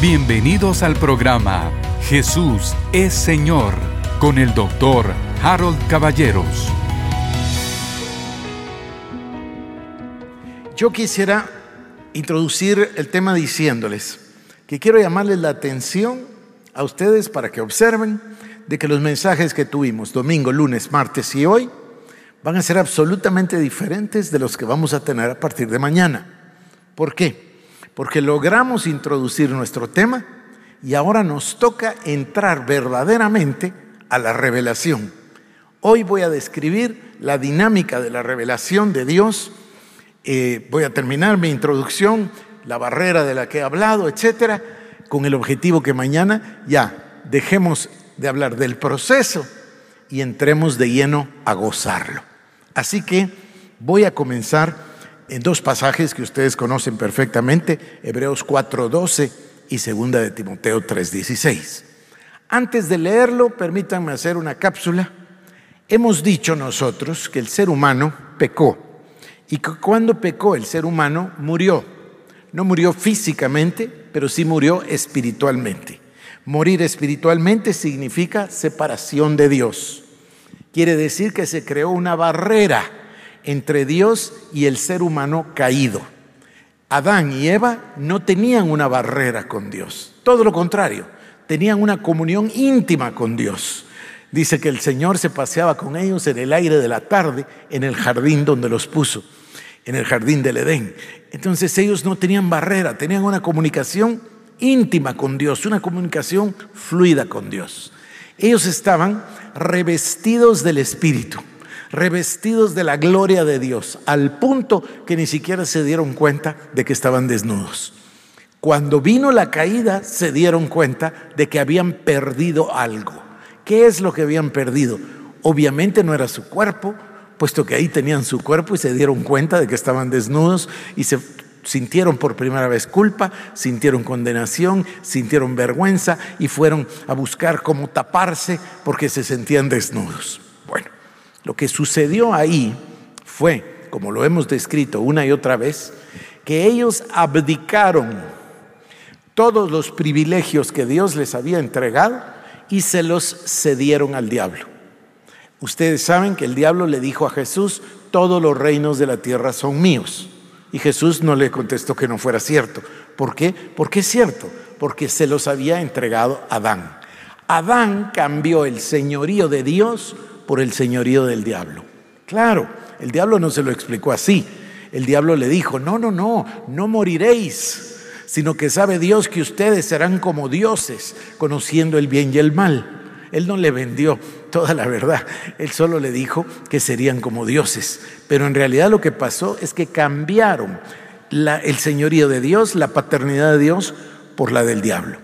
Bienvenidos al programa Jesús es Señor con el doctor Harold Caballeros. Yo quisiera introducir el tema diciéndoles que quiero llamarles la atención a ustedes para que observen de que los mensajes que tuvimos domingo, lunes, martes y hoy van a ser absolutamente diferentes de los que vamos a tener a partir de mañana. ¿Por qué? Porque logramos introducir nuestro tema y ahora nos toca entrar verdaderamente a la revelación. Hoy voy a describir la dinámica de la revelación de Dios. Eh, voy a terminar mi introducción, la barrera de la que he hablado, etcétera, con el objetivo que mañana ya dejemos de hablar del proceso y entremos de lleno a gozarlo. Así que voy a comenzar en dos pasajes que ustedes conocen perfectamente, Hebreos 4:12 y segunda de Timoteo 3:16. Antes de leerlo, permítanme hacer una cápsula. Hemos dicho nosotros que el ser humano pecó y que cuando pecó el ser humano murió. No murió físicamente, pero sí murió espiritualmente. Morir espiritualmente significa separación de Dios. Quiere decir que se creó una barrera entre Dios y el ser humano caído. Adán y Eva no tenían una barrera con Dios, todo lo contrario, tenían una comunión íntima con Dios. Dice que el Señor se paseaba con ellos en el aire de la tarde en el jardín donde los puso, en el jardín del Edén. Entonces ellos no tenían barrera, tenían una comunicación íntima con Dios, una comunicación fluida con Dios. Ellos estaban revestidos del Espíritu, revestidos de la gloria de Dios, al punto que ni siquiera se dieron cuenta de que estaban desnudos. Cuando vino la caída, se dieron cuenta de que habían perdido algo. ¿Qué es lo que habían perdido? Obviamente no era su cuerpo, puesto que ahí tenían su cuerpo y se dieron cuenta de que estaban desnudos y se sintieron por primera vez culpa, sintieron condenación, sintieron vergüenza y fueron a buscar cómo taparse porque se sentían desnudos. Lo que sucedió ahí fue, como lo hemos descrito una y otra vez, que ellos abdicaron todos los privilegios que Dios les había entregado y se los cedieron al diablo. Ustedes saben que el diablo le dijo a Jesús, todos los reinos de la tierra son míos. Y Jesús no le contestó que no fuera cierto. ¿Por qué? Porque es cierto, porque se los había entregado Adán. Adán cambió el señorío de Dios por el señorío del diablo. Claro, el diablo no se lo explicó así. El diablo le dijo, no, no, no, no moriréis, sino que sabe Dios que ustedes serán como dioses, conociendo el bien y el mal. Él no le vendió toda la verdad, él solo le dijo que serían como dioses. Pero en realidad lo que pasó es que cambiaron el señorío de Dios, la paternidad de Dios, por la del diablo.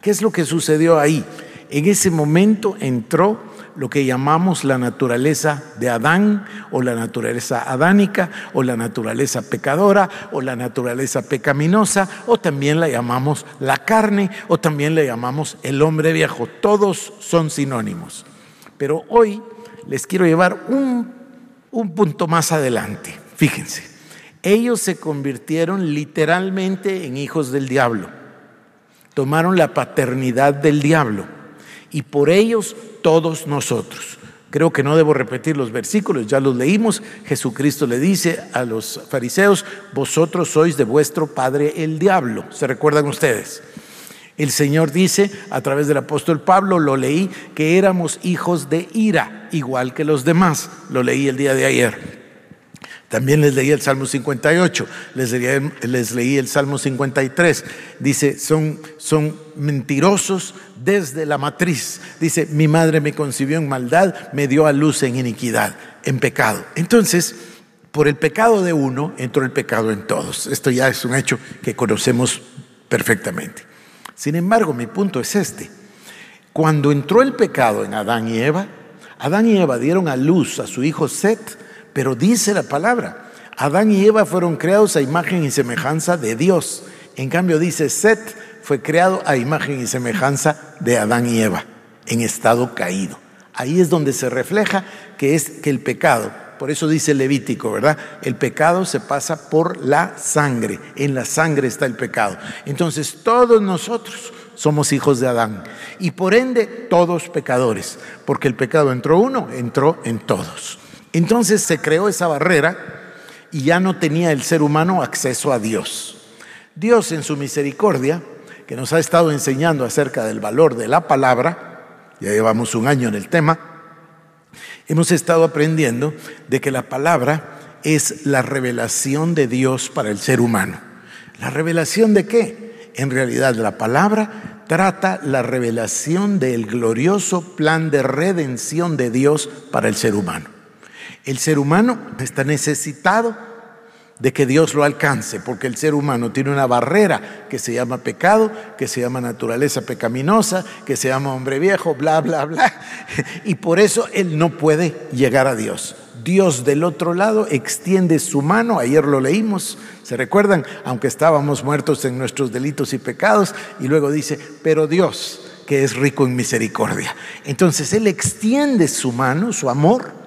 ¿Qué es lo que sucedió ahí? En ese momento entró lo que llamamos la naturaleza de Adán o la naturaleza adánica o la naturaleza pecadora o la naturaleza pecaminosa o también la llamamos la carne o también la llamamos el hombre viejo. Todos son sinónimos. Pero hoy les quiero llevar un, un punto más adelante. Fíjense, ellos se convirtieron literalmente en hijos del diablo. Tomaron la paternidad del diablo y por ellos todos nosotros. Creo que no debo repetir los versículos, ya los leímos. Jesucristo le dice a los fariseos, vosotros sois de vuestro padre el diablo. ¿Se recuerdan ustedes? El Señor dice a través del apóstol Pablo, lo leí, que éramos hijos de ira, igual que los demás. Lo leí el día de ayer. También les leí el Salmo 58, les leí, el Salmo 53. Dice, son, son mentirosos desde la matriz. Dice, mi madre me concibió en maldad, me dio a luz en iniquidad, en pecado. Entonces, por el pecado de uno, entró el pecado en todos. Esto ya es un hecho que conocemos perfectamente. Sin embargo, mi punto es este. Cuando entró el pecado en Adán y Eva, Adán y Eva dieron a luz a su hijo Set, pero dice la palabra, Adán y Eva fueron creados a imagen y semejanza de Dios. En cambio dice, Set fue creado a imagen y semejanza de Adán y Eva, en estado caído. Ahí es donde se refleja que es que el pecado Por eso dice Levítico, ¿verdad? El pecado se pasa por la sangre. En la sangre está el pecado. Entonces todos nosotros somos hijos de Adán. Y por ende todos pecadores. Porque el pecado entró uno, entró en todos. Entonces se creó esa barrera y ya no tenía el ser humano acceso a Dios. Dios en su misericordia, que nos ha estado enseñando acerca del valor de la palabra, ya llevamos un año en el tema, hemos estado aprendiendo de que la palabra es la revelación de Dios para el ser humano. ¿La revelación de qué? En realidad la palabra trata la revelación del glorioso plan de redención de Dios para el ser humano. El ser humano está necesitado de que Dios lo alcance, porque el ser humano tiene una barrera que se llama pecado, que se llama naturaleza pecaminosa, que se llama hombre viejo, bla, bla, bla, y por eso él no puede llegar a Dios. Dios del otro lado extiende su mano, ayer lo leímos, ¿se recuerdan? Aunque estábamos muertos en nuestros delitos y pecados, y luego dice, pero Dios, que es rico en misericordia. Entonces Él extiende su mano, su amor,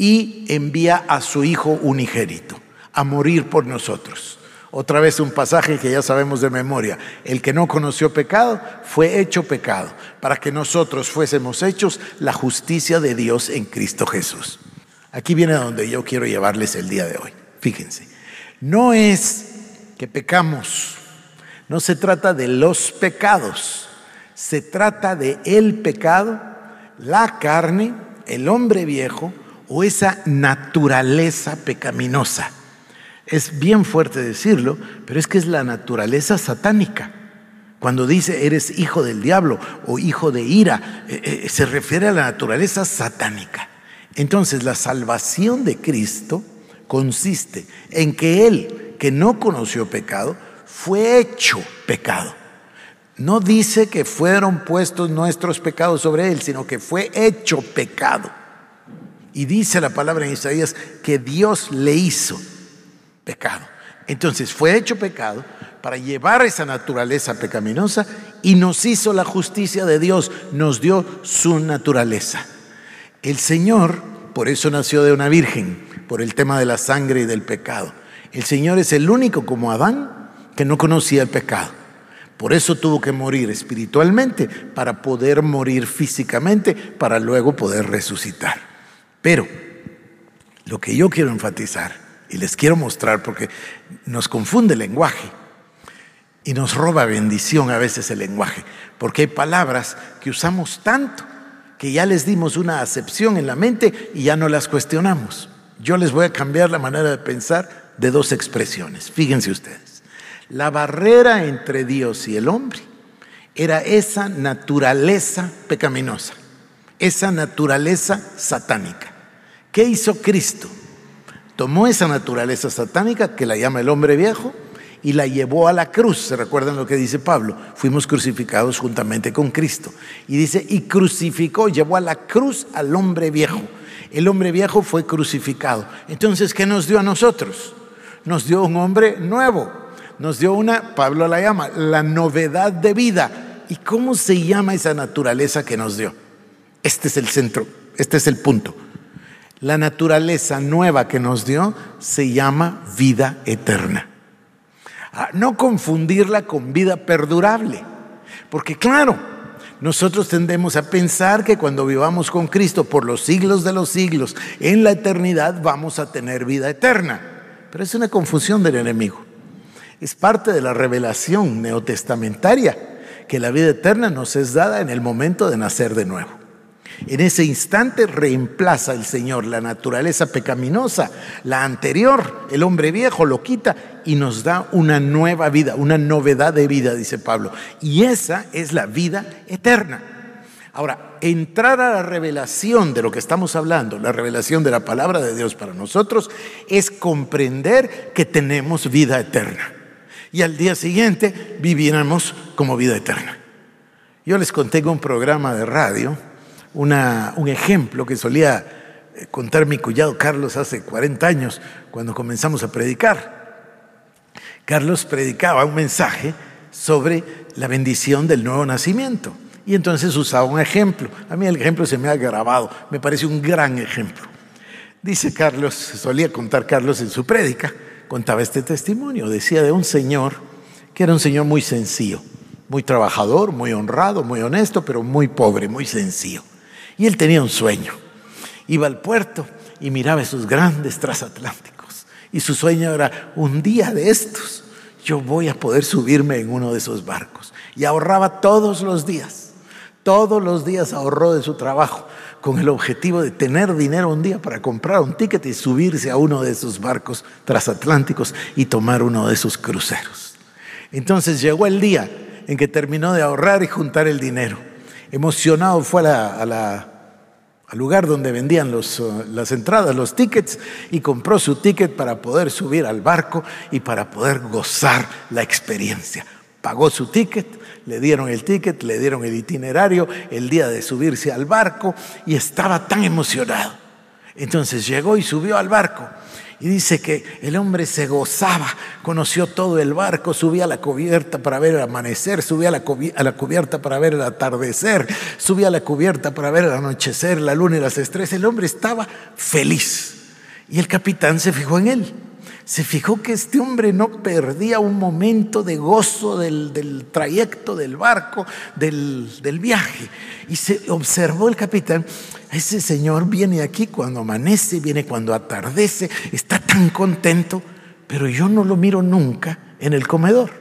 y envía a su Hijo unigénito a morir por nosotros. Otra vez un pasaje que ya sabemos de memoria. El que no conoció pecado fue hecho pecado para que nosotros fuésemos hechos la justicia de Dios en Cristo Jesús. Aquí viene donde yo quiero llevarles el día de hoy. Fíjense, no es que pecamos, no se trata de los pecados, se trata de el pecado, la carne, el hombre viejo o esa naturaleza pecaminosa. Es bien fuerte decirlo, pero es que es la naturaleza satánica. Cuando dice eres hijo del diablo o hijo de ira, eh, eh, se refiere a la naturaleza satánica. Entonces la salvación de Cristo consiste en que Él, que no conoció pecado, fue hecho pecado. No dice que fueron puestos nuestros pecados sobre Él, sino que fue hecho pecado. Y dice la palabra en Isaías que Dios le hizo pecado. Entonces fue hecho pecado para llevar esa naturaleza pecaminosa y nos hizo la justicia de Dios, nos dio su naturaleza. El Señor, por eso nació de una virgen, por el tema de la sangre y del pecado. El Señor es el único como Adán que no conocía el pecado. Por eso tuvo que morir espiritualmente para poder morir físicamente, para luego poder resucitar. Pero lo que yo quiero enfatizar y les quiero mostrar porque nos confunde el lenguaje y nos roba bendición a veces el lenguaje, porque hay palabras que usamos tanto que ya les dimos una acepción en la mente y ya no las cuestionamos. Yo les voy a cambiar la manera de pensar de dos expresiones. Fíjense ustedes. La barrera entre Dios y el hombre era esa naturaleza pecaminosa, esa naturaleza satánica. ¿Qué hizo Cristo? tomó esa naturaleza satánica que la llama el hombre viejo y la llevó a la cruz. ¿Se recuerdan lo que dice Pablo? Fuimos crucificados juntamente con Cristo. Y dice, y crucificó, llevó a la cruz al hombre viejo. El hombre viejo fue crucificado. Entonces, ¿qué nos dio a nosotros? Nos dio un hombre nuevo. Nos dio una, Pablo la llama, la novedad de vida. ¿Y cómo se llama esa naturaleza que nos dio? Este es el centro, este es el punto. La naturaleza nueva que nos dio se llama vida eterna. Ah, no confundirla con vida perdurable, porque claro, nosotros tendemos a pensar que cuando vivamos con Cristo por los siglos de los siglos, en la eternidad vamos a tener vida eterna. Pero es una confusión del enemigo. Es parte de la revelación neotestamentaria que la vida eterna nos es dada en el momento de nacer de nuevo. En ese instante reemplaza el Señor la naturaleza pecaminosa, la anterior, el hombre viejo lo quita y nos da una nueva vida, una novedad de vida, dice Pablo. Y esa es la vida eterna. Ahora, entrar a la revelación de lo que estamos hablando, la revelación de la palabra de Dios para nosotros, es comprender que tenemos vida eterna. Y al día siguiente viviéramos como vida eterna. Yo les conté un programa de radio un ejemplo que solía eh, contar mi cuñado Carlos hace 40 años cuando comenzamos a predicar. Carlos predicaba un mensaje sobre la bendición del nuevo nacimiento. Y entonces usaba un ejemplo. A mí el ejemplo se me ha grabado, me parece un gran ejemplo. Dice Carlos, solía contar Carlos en su prédica, contaba este testimonio, decía de un señor que era un señor muy sencillo, muy trabajador, muy honrado, muy honesto, pero muy pobre, muy sencillo. Y él tenía un sueño. Iba al puerto y miraba esos grandes transatlánticos. Y su sueño era, un día de estos, yo voy a poder subirme en uno de esos barcos. Y ahorraba todos los días. Todos los días ahorró de su trabajo con el objetivo de tener dinero un día para comprar un ticket y subirse a uno de esos barcos transatlánticos y tomar uno de esos cruceros. Entonces llegó el día en que terminó de ahorrar y juntar el dinero. Emocionado fue a la, al lugar donde vendían uh, las entradas, los tickets, y compró su ticket para poder subir al barco y para poder gozar la experiencia. Pagó su ticket, le dieron el ticket, le dieron el itinerario, el día de subirse al barco, y estaba tan emocionado. Entonces llegó y subió al barco. Y dice que el hombre se gozaba, conoció todo el barco, subía a la cubierta para ver el amanecer, subía a la, cubierta para ver el atardecer, subía a la cubierta para ver el anochecer, la luna y las estrellas. El hombre estaba feliz. Y el capitán se fijó en él se fijó que este hombre no perdía un momento de gozo del, trayecto, del barco, del, del, viaje. Y se observó el capitán, ese señor viene aquí cuando amanece, viene cuando atardece, está tan contento, pero yo no lo miro nunca en el comedor.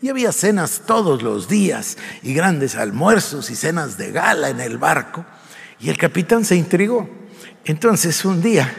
Y había cenas todos los días y grandes almuerzos y cenas de gala en el barco. Y el capitán se intrigó. Entonces un día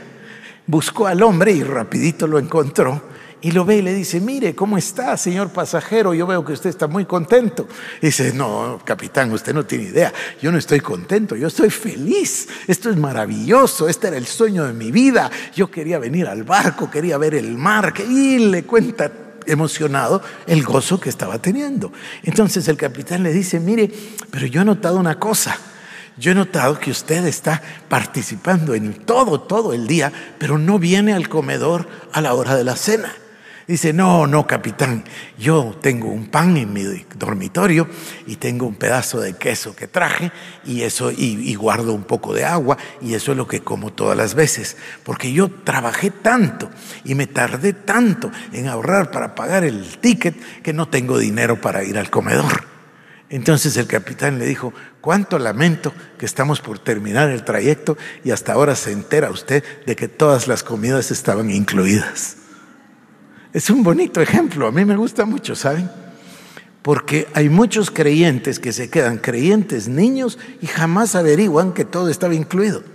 buscó al hombre y rapidito lo encontró y lo ve y le dice, mire, ¿cómo está, señor pasajero? Yo veo que usted está muy contento. dice, no, capitán, usted no tiene idea. Yo no estoy contento, yo estoy feliz. Esto es maravilloso, este era el sueño de mi vida. Yo quería venir al barco, quería ver el mar. Y le cuenta emocionado el gozo que estaba teniendo. Entonces el capitán le dice, mire, pero yo he notado una cosa. Yo he notado que usted está participando en todo, todo el día, pero no viene al comedor a la hora de la cena. Dice, no, no, capitán, yo tengo un pan en mi dormitorio y tengo un pedazo de queso que traje y eso, y, guardo un poco de agua y eso es lo que como todas las veces, porque yo trabajé tanto y me tardé tanto en ahorrar para pagar el ticket que no tengo dinero para ir al comedor. Entonces el capitán le dijo, cuánto lamento que estamos por terminar el trayecto y hasta ahora se entera usted de que todas las comidas estaban incluidas. Es un bonito ejemplo, a mí me gusta mucho, ¿saben? Porque hay muchos creyentes que se quedan creyentes niños y jamás averiguan que todo estaba incluido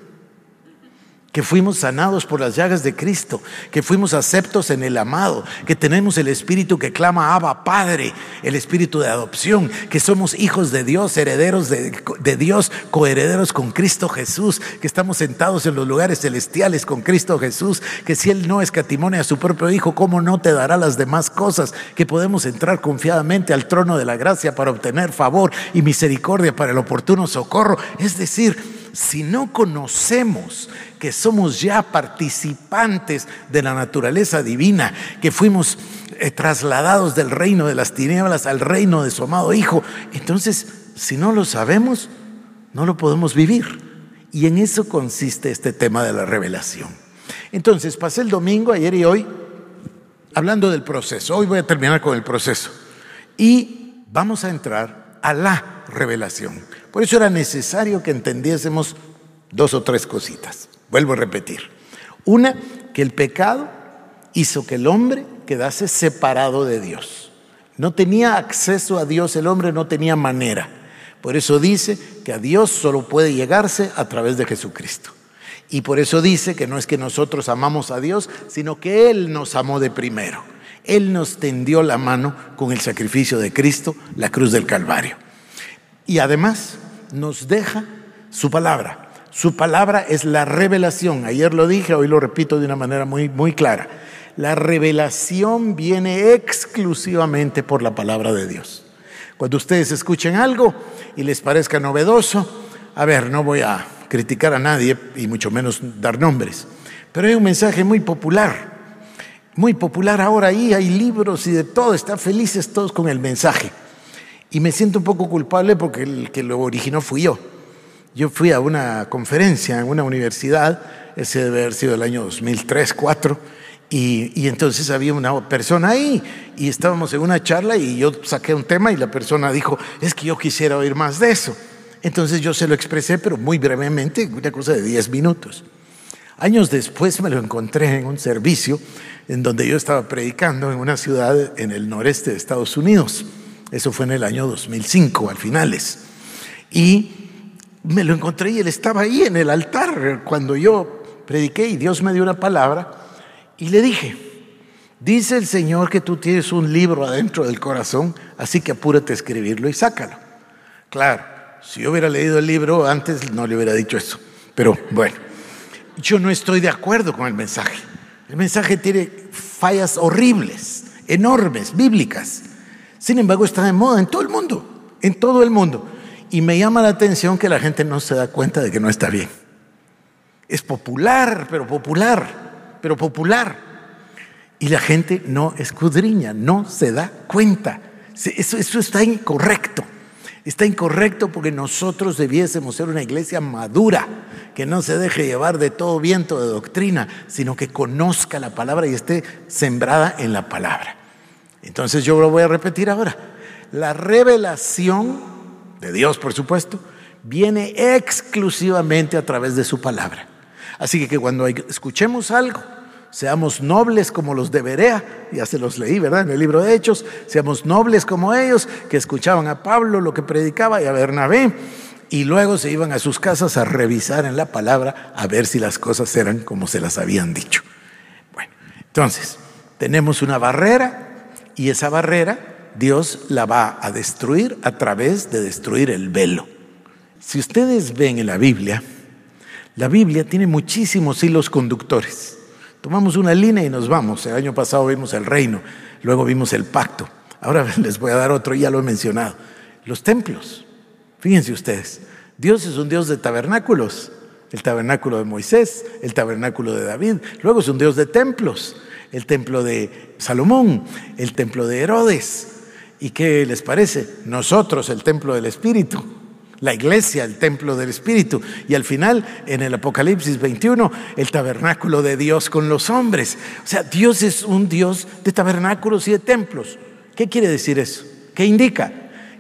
que fuimos sanados por las llagas de Cristo, que fuimos aceptos en el amado, que tenemos el Espíritu que clama Abba Padre, el Espíritu de adopción, que somos hijos de Dios, herederos de, de Dios, coherederos con Cristo Jesús, que estamos sentados en los lugares celestiales con Cristo Jesús, que si Él no escatimone a su propio Hijo, ¿cómo no te dará las demás cosas? Que podemos entrar confiadamente al trono de la gracia para obtener favor y misericordia para el oportuno socorro. Es decir, si no conocemos que somos ya participantes de la naturaleza divina, que fuimos eh, trasladados del reino de las tinieblas al reino de su amado Hijo, entonces si no lo sabemos, no lo podemos vivir. Y en eso consiste este tema de la revelación. Entonces, pasé el domingo, ayer y hoy, hablando del proceso. Hoy voy a terminar con el proceso. Y vamos a entrar a la revelación. Por eso era necesario que entendiésemos dos o tres cositas. Vuelvo a repetir. Una, que el pecado hizo que el hombre quedase separado de Dios. No tenía acceso a Dios, el hombre no tenía manera. Por eso dice que a Dios solo puede llegarse a través de Jesucristo. Y por eso dice que no es que nosotros amamos a Dios, sino que Él nos amó de primero. Él nos tendió la mano con el sacrificio de Cristo, la cruz del Calvario. Y además nos deja su palabra. Su palabra es la revelación. Ayer lo dije, hoy lo repito de una manera muy, muy clara. La revelación viene exclusivamente por la palabra de Dios. Cuando ustedes escuchen algo y les parezca novedoso, a ver, no voy a criticar a nadie y mucho menos dar nombres, pero hay un mensaje muy popular, muy popular ahora ahí, hay libros y de todo, están felices todos con el mensaje. Y me siento un poco culpable porque el que lo originó fui yo. Yo fui a una conferencia en una universidad, ese debe haber sido el año 2003, 2004, y, y, entonces había una persona ahí y estábamos en una charla y yo saqué un tema y la persona dijo, es que yo quisiera oír más de eso. Entonces yo se lo expresé, pero muy brevemente, una cosa de 10 minutos. Años después me lo encontré en un servicio en donde yo estaba predicando en una ciudad en el noreste de Estados Unidos. Eso fue en el año 2005, al finales. Y me lo encontré y él estaba ahí en el altar cuando yo prediqué y Dios me dio una palabra y le dije, dice el Señor que tú tienes un libro adentro del corazón, así que apúrate a escribirlo y sácalo. Claro, si yo hubiera leído el libro antes no le hubiera dicho eso, pero bueno, yo no estoy de acuerdo con el mensaje. El mensaje tiene fallas horribles, enormes, bíblicas. Sin embargo, está de moda en todo el mundo, en todo el mundo. Y me llama la atención que la gente no se da cuenta de que no está bien. Es popular, pero popular, pero popular. Y la gente no escudriña, no se da cuenta. Eso, eso está incorrecto. Está incorrecto porque nosotros debiésemos ser una iglesia madura, que no se deje llevar de todo viento de doctrina, sino que conozca la palabra y esté sembrada en la palabra. Entonces yo lo voy a repetir ahora. La revelación de Dios, por supuesto, viene exclusivamente a través de su palabra. Así que cuando escuchemos algo, seamos nobles como los de Berea, ya se los leí, ¿verdad? En el libro de Hechos, seamos nobles como ellos, que escuchaban a Pablo lo que predicaba y a Bernabé, y luego se iban a sus casas a revisar en la palabra a ver si las cosas eran como se las habían dicho. Bueno, entonces, tenemos una barrera y esa barrera Dios la va a destruir a través de destruir el velo. Si ustedes ven en la Biblia, la Biblia tiene muchísimos hilos conductores. Tomamos una línea y nos vamos. El año pasado vimos el reino, luego vimos el pacto. Ahora les voy a dar otro, ya lo he mencionado. Los templos. Fíjense ustedes, Dios es un Dios de tabernáculos. El tabernáculo de Moisés, el tabernáculo de David. Luego es un Dios de templos. El templo de Salomón, el templo de Herodes. ¿Y qué les parece? Nosotros, el templo del Espíritu la iglesia, el templo del Espíritu. Y al final, en el Apocalipsis 21, el tabernáculo de Dios con los hombres. O sea, Dios es un Dios de tabernáculos y de templos. ¿Qué quiere decir eso? ¿Qué indica?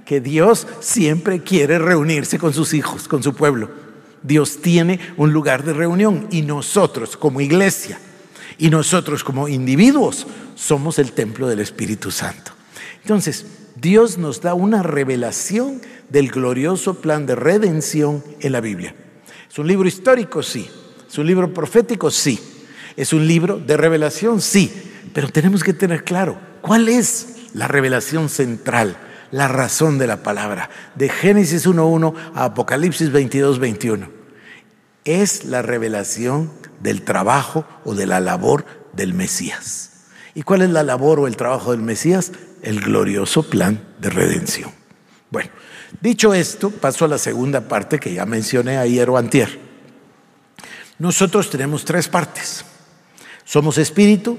Que Dios siempre quiere reunirse con sus hijos, con su pueblo. Dios tiene un lugar de reunión y nosotros como iglesia y nosotros como individuos somos el templo del Espíritu Santo. Entonces, Dios nos da una revelación del glorioso plan de redención en la Biblia. ¿Es un libro histórico? Sí. ¿Es un libro profético? Sí. ¿Es un libro de revelación? Sí. Pero tenemos que tener claro cuál es la revelación central, la razón de la palabra, de Génesis 1.1 a Apocalipsis 22.21. Es la revelación del trabajo o de la labor del Mesías. ¿Y cuál es la labor o el trabajo del Mesías? El glorioso plan de redención. Bueno, Dicho esto, paso a la segunda parte que ya mencioné ayer o antier. Nosotros tenemos tres partes. Somos espíritu,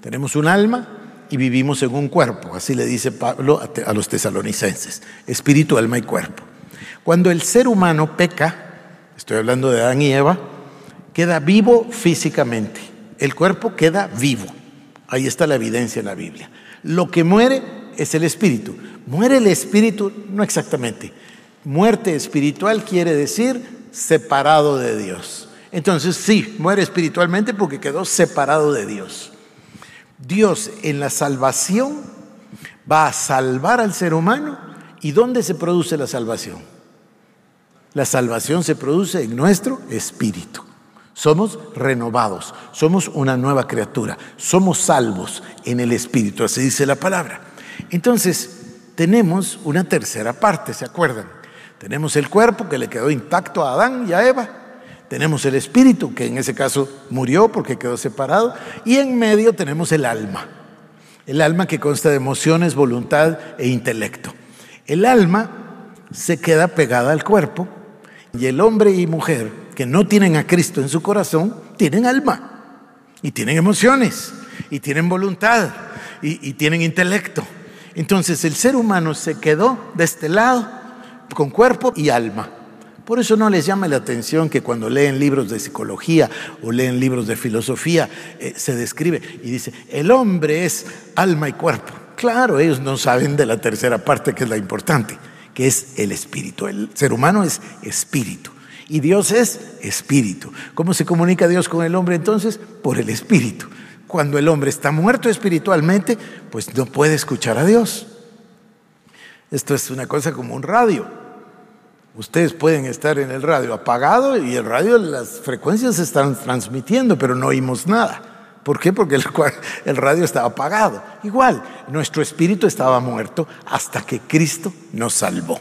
tenemos un alma y vivimos en un cuerpo. Así le dice Pablo a los tesalonicenses. Espíritu, alma y cuerpo. Cuando el ser humano peca, estoy hablando de Adán y Eva, queda vivo físicamente. El cuerpo queda vivo. Ahí está la evidencia en la Biblia. Lo que muere es el espíritu. Muere el espíritu, no exactamente. Muerte espiritual quiere decir separado de Dios. Entonces sí, muere espiritualmente porque quedó separado de Dios. Dios en la salvación va a salvar al ser humano. ¿Y dónde se produce la salvación? La salvación se produce en nuestro espíritu. Somos renovados, somos una nueva criatura, somos salvos en el espíritu, así dice la palabra. Entonces, tenemos una tercera parte, ¿se acuerdan? Tenemos el cuerpo que le quedó intacto a Adán y a Eva. Tenemos el espíritu, que en ese caso murió porque quedó separado. Y en medio tenemos el alma. El alma que consta de emociones, voluntad e intelecto. El alma se queda pegada al cuerpo y el hombre y mujer que no tienen a Cristo en su corazón tienen alma y tienen emociones y tienen voluntad y, tienen intelecto. Entonces el ser humano se quedó de este lado con cuerpo y alma. Por eso no les llama la atención que cuando leen libros de psicología o leen libros de filosofía eh, se describe y dice, el hombre es alma y cuerpo. Claro, ellos no saben de la tercera parte que es la importante, es el espíritu. El ser humano es espíritu y Dios es espíritu. ¿Cómo se comunica Dios con el hombre entonces? Por el espíritu. Cuando el hombre está muerto espiritualmente, pues no puede escuchar a Dios. Esto es una cosa como un radio. Ustedes pueden estar en el radio apagado y el radio, las frecuencias se están transmitiendo, pero no oímos nada. ¿Por qué? Porque el, radio estaba apagado. Igual, nuestro espíritu estaba muerto hasta que Cristo nos salvó.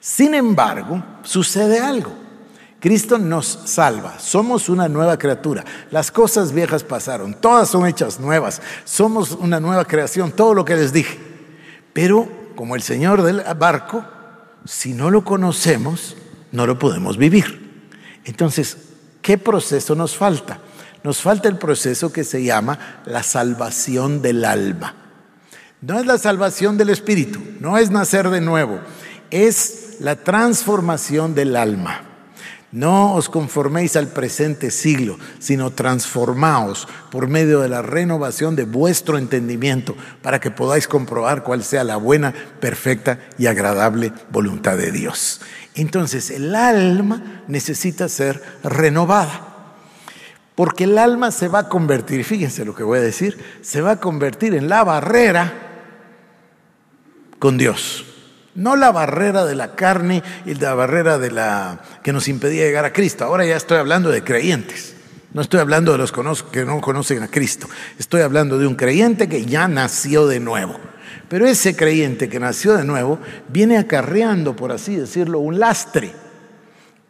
sin embargo, sucede algo. Cristo nos salva, somos una nueva criatura. Las cosas viejas pasaron, todas son hechas nuevas, somos una nueva creación, todo lo que les dije. Pero como el Señor del barco, si no lo conocemos, no lo podemos vivir. Entonces, ¿qué proceso nos falta? Nos falta el proceso que se llama la salvación del alma. No es la salvación del espíritu, no es nacer de nuevo, es la transformación del alma. No os conforméis al presente siglo, sino transformaos por medio de la renovación de vuestro entendimiento para que podáis comprobar cuál sea la buena, perfecta y agradable voluntad de Dios. Entonces el alma necesita ser renovada. Porque el alma se va a convertir, fíjense lo que voy a decir, se va a convertir en la barrera con Dios. No la barrera de la carne y la barrera de la que nos impedía llegar a Cristo. Ahora ya estoy hablando de creyentes. No estoy hablando de los que no conocen a Cristo. Estoy hablando de un creyente que ya nació de nuevo. Pero ese creyente que nació de nuevo viene acarreando, por así decirlo, un lastre.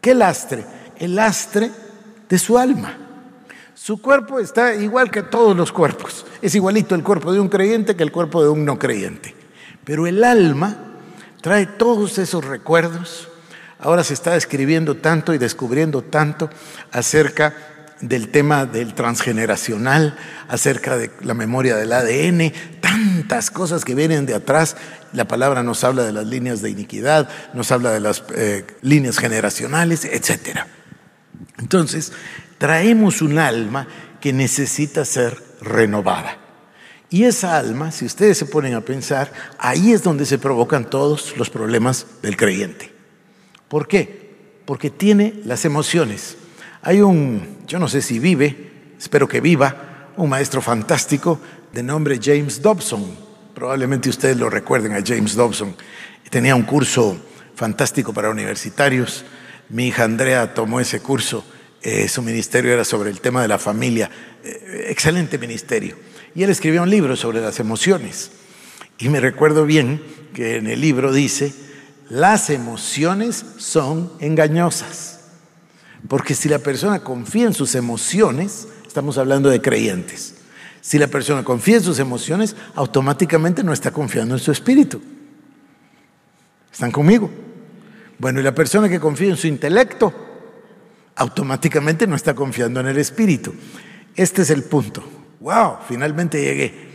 ¿Qué lastre? El lastre de su alma. Su cuerpo está igual que todos los cuerpos. Es igualito el cuerpo de un creyente que el cuerpo de un no creyente. Pero el alma trae todos esos recuerdos. Ahora se está escribiendo tanto y descubriendo tanto acerca del tema del transgeneracional, acerca de la memoria del ADN, tantas cosas que vienen de atrás. La palabra nos habla de las líneas de iniquidad, nos habla de las eh, líneas generacionales, etc. Entonces, traemos un alma que necesita ser renovada. Y esa alma, si ustedes se ponen a pensar, ahí es donde se provocan todos los problemas del creyente. ¿Por qué? Porque tiene las emociones. Hay un, yo no sé si vive, espero que viva, un maestro fantástico de nombre James Dobson. Probablemente ustedes lo recuerden a James Dobson. Tenía un curso fantástico para universitarios. Mi hija Andrea tomó ese curso. Eh, su ministerio era sobre el tema de la familia. Eh, excelente ministerio. Y él escribió un libro sobre las emociones. Y me recuerdo bien que en el libro dice, las emociones son engañosas. Porque si la persona confía en sus emociones, estamos hablando de creyentes, si la persona confía en sus emociones, automáticamente no está confiando en su espíritu. ¿Están conmigo? Bueno, y la persona que confía en su intelecto, automáticamente no está confiando en el espíritu. Este es el punto. Wow, finalmente llegué.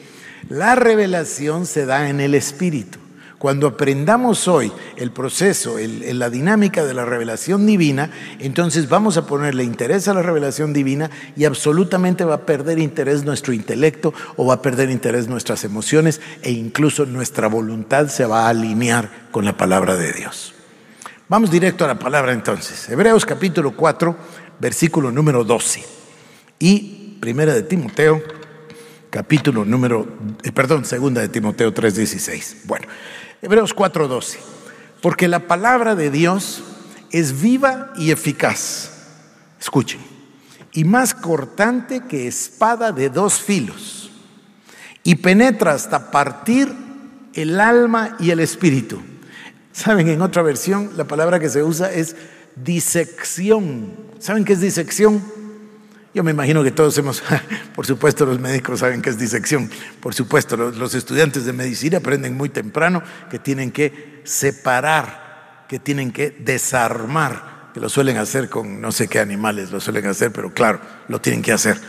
La revelación se da en el Espíritu. Cuando aprendamos hoy el proceso, la dinámica de la revelación divina, entonces vamos a ponerle interés a la revelación divina y absolutamente va a perder interés nuestro intelecto o va a perder interés nuestras emociones e incluso nuestra voluntad se va a alinear con la palabra de Dios. Vamos directo a la palabra entonces. Hebreos capítulo 4, versículo número 12. Y Primera de Timoteo, capítulo número, eh, perdón, segunda de Timoteo 3:16. Bueno, Hebreos 4:12. Porque la palabra de Dios es viva y eficaz. Escuchen. Y más cortante que espada de dos filos. Y penetra hasta partir el alma y el espíritu. Saben, en otra versión la palabra que se usa es disección. ¿Saben qué es disección? Yo me imagino que todos hemos, por supuesto los médicos saben que es disección, por supuesto los, estudiantes de medicina aprenden muy temprano que tienen que separar, que tienen que desarmar, que lo suelen hacer con no sé qué animales, lo suelen hacer, pero claro, lo tienen que hacer.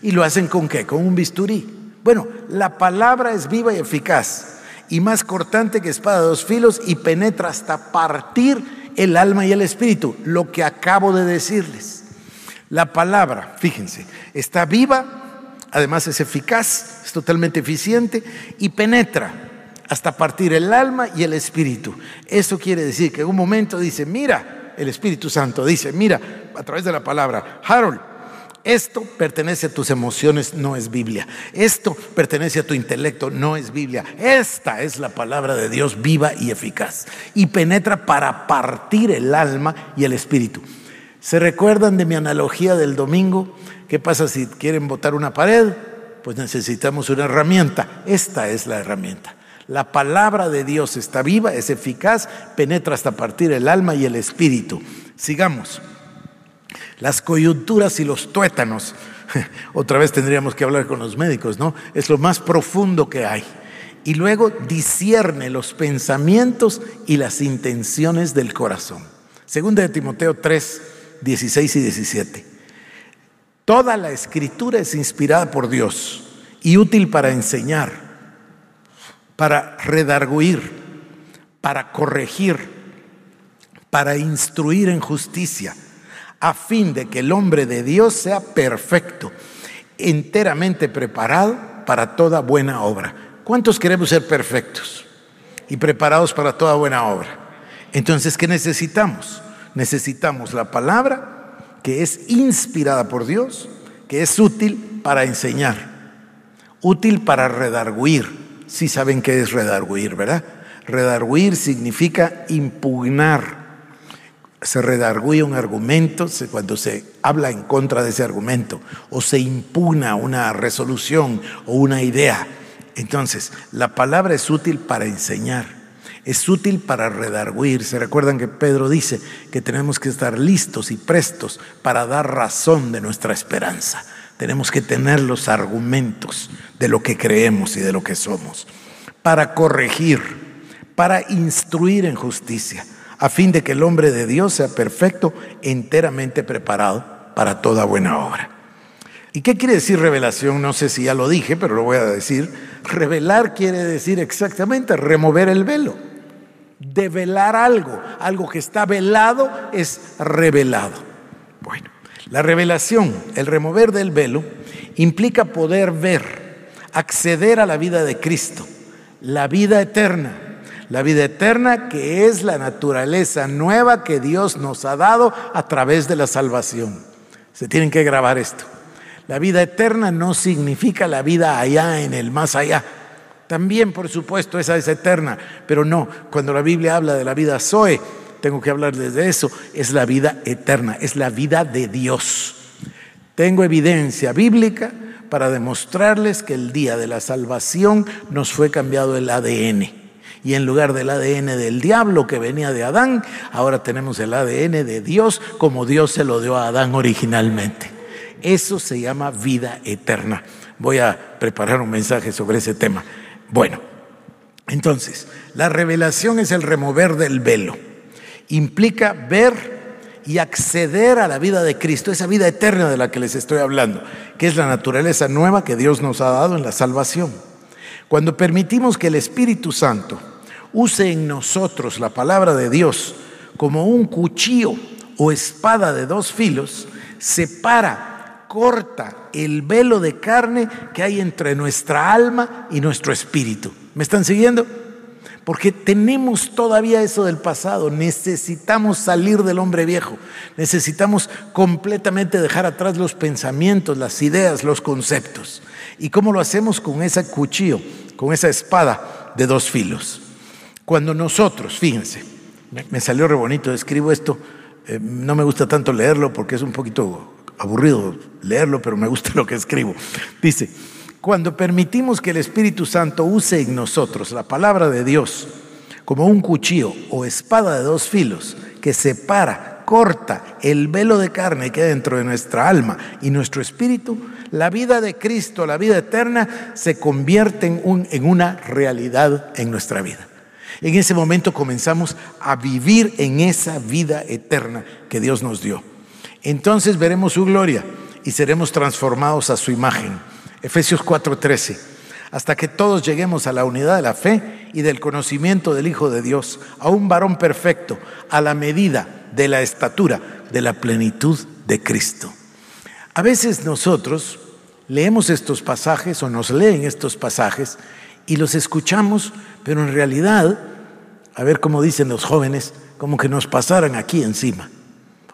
¿Y lo hacen con qué? Con un bisturí. Bueno, la palabra es viva y eficaz y más cortante que espada de dos filos y penetra hasta partir el alma y el espíritu, lo que acabo de decirles. La palabra, fíjense, está viva, además es eficaz, es totalmente eficiente y penetra hasta partir el alma y el espíritu. Eso quiere decir que en un momento dice, mira, el Espíritu Santo dice, mira, a través de la palabra, Harold, esto pertenece a tus emociones, no es Biblia. Esto pertenece a tu intelecto, no es Biblia. Esta es la palabra de Dios viva y eficaz. Y penetra para partir el alma y el espíritu. ¿Se recuerdan de mi analogía del domingo? ¿Qué pasa si quieren botar una pared? Pues necesitamos una herramienta. Esta es la herramienta. La palabra de Dios está viva, es eficaz, penetra hasta partir el alma y el espíritu. Sigamos las coyunturas y los tuétanos. Otra vez tendríamos que hablar con los médicos, ¿no? Es lo más profundo que hay. Y luego discierne los pensamientos y las intenciones del corazón. Segunda de Timoteo 3, 16 y 17. Toda la escritura es inspirada por Dios y útil para enseñar, para redarguir, para corregir, para instruir en justicia a fin de que el hombre de Dios sea perfecto, enteramente preparado para toda buena obra. ¿Cuántos queremos ser perfectos y preparados para toda buena obra? Entonces, ¿qué necesitamos? Necesitamos la palabra que es inspirada por Dios, que es útil para enseñar, útil para redarguir. Si saben qué es redarguir, ¿verdad? Redarguir significa impugnar se redarguye un argumento cuando se habla en contra de ese argumento o se impugna una resolución o una idea. Entonces, la palabra es útil para enseñar, es útil para redarguir. Se recuerdan que Pedro dice que tenemos que estar listos y prestos para dar razón de nuestra esperanza. Tenemos que tener los argumentos de lo que creemos y de lo que somos, para corregir, para instruir en justicia a fin de que el hombre de Dios sea perfecto, enteramente preparado para toda buena obra. ¿Y qué quiere decir revelación? No sé si ya lo dije, pero lo voy a decir. Revelar quiere decir exactamente remover el velo, develar algo. Algo que está velado es revelado. Bueno, la revelación, el remover del velo, implica poder ver, acceder a la vida de Cristo, la vida eterna la vida eterna que es la naturaleza nueva que Dios nos ha dado a través de la salvación. Se tienen que grabar esto. La vida eterna no significa la vida allá en el más allá. También, por supuesto, esa es eterna, pero no, cuando la Biblia habla de la vida Zoe, tengo que hablar de eso, es la vida eterna, es la vida de Dios. Tengo evidencia bíblica para demostrarles que el día de la salvación nos fue cambiado el ADN y en lugar del ADN del diablo que venía de Adán, ahora tenemos el ADN de Dios como Dios se lo dio a Adán originalmente. Eso se llama vida eterna. Voy a preparar un mensaje sobre ese tema. Bueno, entonces, la revelación es el remover del velo. Implica ver y acceder a la vida de Cristo, esa vida eterna de la que les estoy hablando, que es la naturaleza nueva que Dios nos ha dado en la salvación. Cuando permitimos que el Espíritu Santo use en nosotros la palabra de Dios como un cuchillo o espada de dos filos, separa, corta el velo de carne que hay entre nuestra alma y nuestro espíritu. ¿Me están siguiendo? Porque tenemos todavía eso del pasado, necesitamos salir del hombre viejo, necesitamos completamente dejar atrás los pensamientos, las ideas, los conceptos. ¿Y cómo lo hacemos con ese cuchillo, con esa espada de dos filos? Cuando nosotros, fíjense, me salió re bonito, escribo esto, eh, no me gusta tanto leerlo porque es un poquito aburrido leerlo, pero me gusta lo que escribo. Dice, cuando permitimos que el Espíritu Santo use en nosotros la palabra de Dios como un cuchillo o espada de dos filos que separa, corta el velo de carne que hay dentro de nuestra alma y nuestro espíritu, la vida de Cristo, la vida eterna, se convierte en, en una realidad en nuestra vida. En ese momento comenzamos a vivir en esa vida eterna que Dios nos dio. Entonces veremos su gloria y seremos transformados a su imagen. Efesios 4:13. hasta que todos lleguemos a la unidad de la fe y del conocimiento del Hijo de Dios, a un varón perfecto, a la medida de la estatura de la plenitud de Cristo. A veces nosotros leemos estos pasajes o nos leen estos pasajes y los escuchamos, pero en realidad, a ver cómo dicen los jóvenes, como que nos pasaran aquí encima.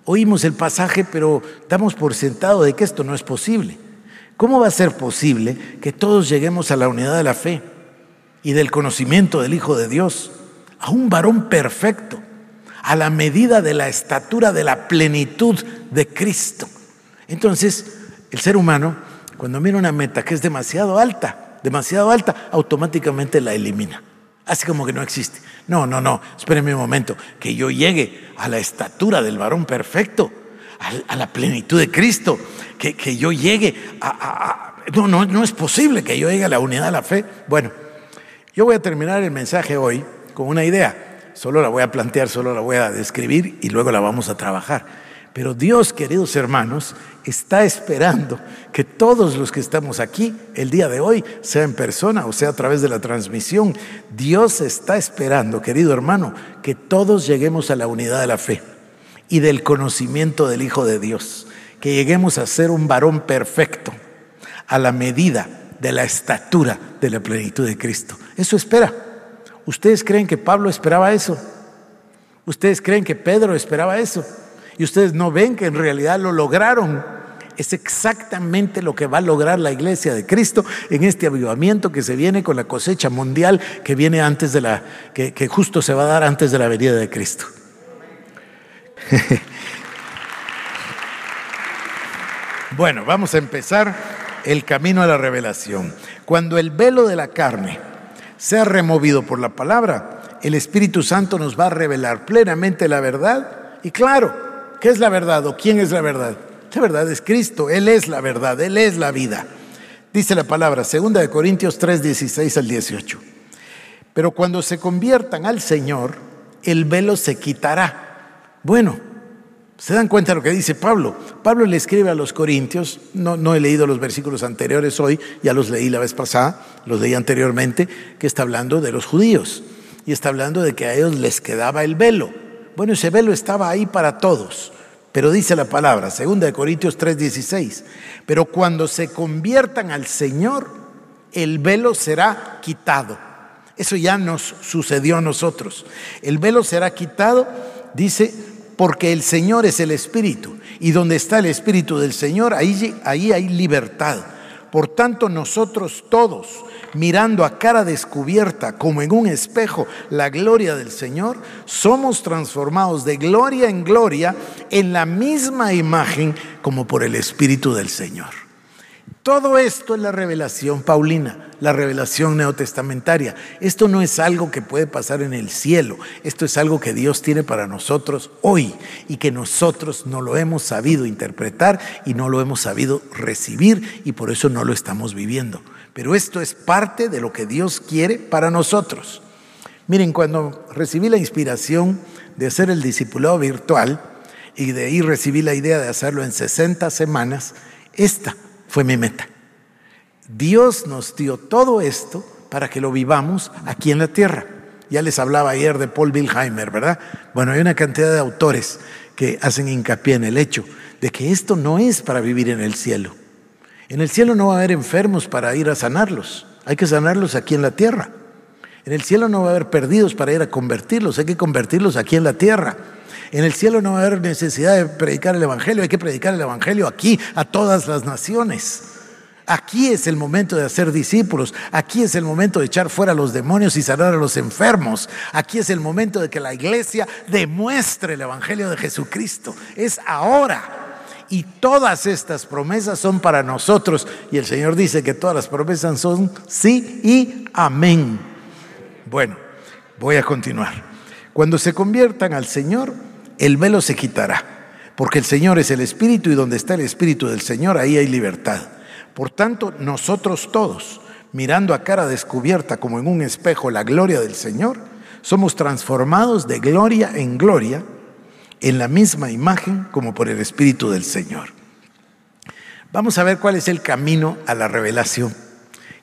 Oímos el pasaje, pero damos por sentado de que esto no es posible. ¿Cómo va a ser posible que todos lleguemos a la unidad de la fe y del conocimiento del Hijo de Dios, a un varón perfecto, a la medida de la estatura de la plenitud de Cristo? Entonces, el ser humano, cuando mira una meta que es demasiado alta, demasiado alta, automáticamente la elimina. Así como que no existe. No, no, no, espérenme un momento, que yo llegue a la estatura del varón perfecto, a, la plenitud de Cristo, que, que yo llegue a, No, no, no es posible que yo llegue a la unidad de la fe. Bueno, yo voy a terminar el mensaje hoy con una idea. Solo la voy a plantear, solo la voy a describir y luego la vamos a trabajar. Pero Dios, queridos hermanos, está esperando que todos los que estamos aquí el día de hoy, sea en persona o sea a través de la transmisión, Dios está esperando, querido hermano, que todos lleguemos a la unidad de la fe y del conocimiento del Hijo de Dios, que lleguemos a ser un varón perfecto a la medida de la estatura de la plenitud de Cristo. Eso espera. ¿Ustedes creen que Pablo esperaba eso? ¿Ustedes creen que Pedro esperaba eso? Y ustedes no ven que en realidad lo lograron. Es exactamente lo que va a lograr la iglesia de Cristo en este avivamiento que se viene con la cosecha mundial que viene antes de la, que, justo se va a dar antes de la venida de Cristo. bueno, vamos a empezar el camino a la revelación. Cuando el velo de la carne sea removido por la palabra, el Espíritu Santo nos va a revelar plenamente la verdad. Y claro, ¿qué es la verdad o quién es la verdad? La verdad es Cristo, Él es la verdad, Él es la vida. Dice la palabra, 2 de Corintios 3, 16 al 18. Pero cuando se conviertan al Señor, el velo se quitará bueno, ¿se dan cuenta de lo que dice Pablo? Pablo le escribe a los Corintios, no, no he leído los versículos anteriores hoy, ya los leí la vez pasada, los leí anteriormente, que está hablando de los judíos y está hablando de que a ellos les quedaba el velo. Bueno, ese velo estaba ahí para todos, pero dice la palabra, 2 Corintios 3:16, pero cuando se conviertan al Señor, el velo será quitado. Eso ya nos sucedió a nosotros. El velo será quitado, dice, porque el Señor es el Espíritu, y donde está el Espíritu del Señor, ahí, ahí hay libertad. Por tanto, nosotros todos, mirando a cara descubierta como en un espejo la gloria del Señor, somos transformados de gloria en gloria en la misma imagen como por el Espíritu del Señor. Todo esto es la revelación paulina, la revelación neotestamentaria. Esto no es algo que puede pasar en el cielo, esto es algo que Dios tiene para nosotros hoy y que nosotros no lo hemos sabido interpretar y no lo hemos sabido recibir y por eso no lo estamos viviendo. Pero esto es parte de lo que Dios quiere para nosotros. Miren, cuando recibí la inspiración de hacer el discipulado virtual y de ahí recibí la idea de hacerlo en 60 semanas, esta fue mi meta. Dios nos dio todo esto para que lo vivamos aquí en la tierra. Ya les hablaba ayer de Paul Wilheimer, ¿verdad? Bueno, hay una cantidad de autores que hacen hincapié en el hecho de que esto no es para vivir en el cielo. En el cielo no va a haber enfermos para ir a sanarlos, hay que sanarlos aquí en la tierra. En el cielo no va a haber perdidos para ir a convertirlos, hay que convertirlos aquí en la tierra. En el cielo no va a haber necesidad de predicar el Evangelio, hay que predicar el Evangelio aquí a todas las naciones. Aquí es el momento de hacer discípulos, aquí es el momento de echar fuera a los demonios y sanar a los enfermos, aquí es el momento de que la iglesia demuestre el Evangelio de Jesucristo. Es ahora. Y todas estas promesas son para nosotros. Y el Señor dice que todas las promesas son sí y amén. Bueno, voy a continuar. Cuando se conviertan al Señor, el velo se quitará, porque el Señor es el Espíritu y donde está el Espíritu del Señor, ahí hay libertad. Por tanto, nosotros todos, mirando a cara descubierta como en un espejo la gloria del Señor, somos transformados de gloria en gloria en la misma imagen como por el Espíritu del Señor. Vamos a ver cuál es el camino a la revelación.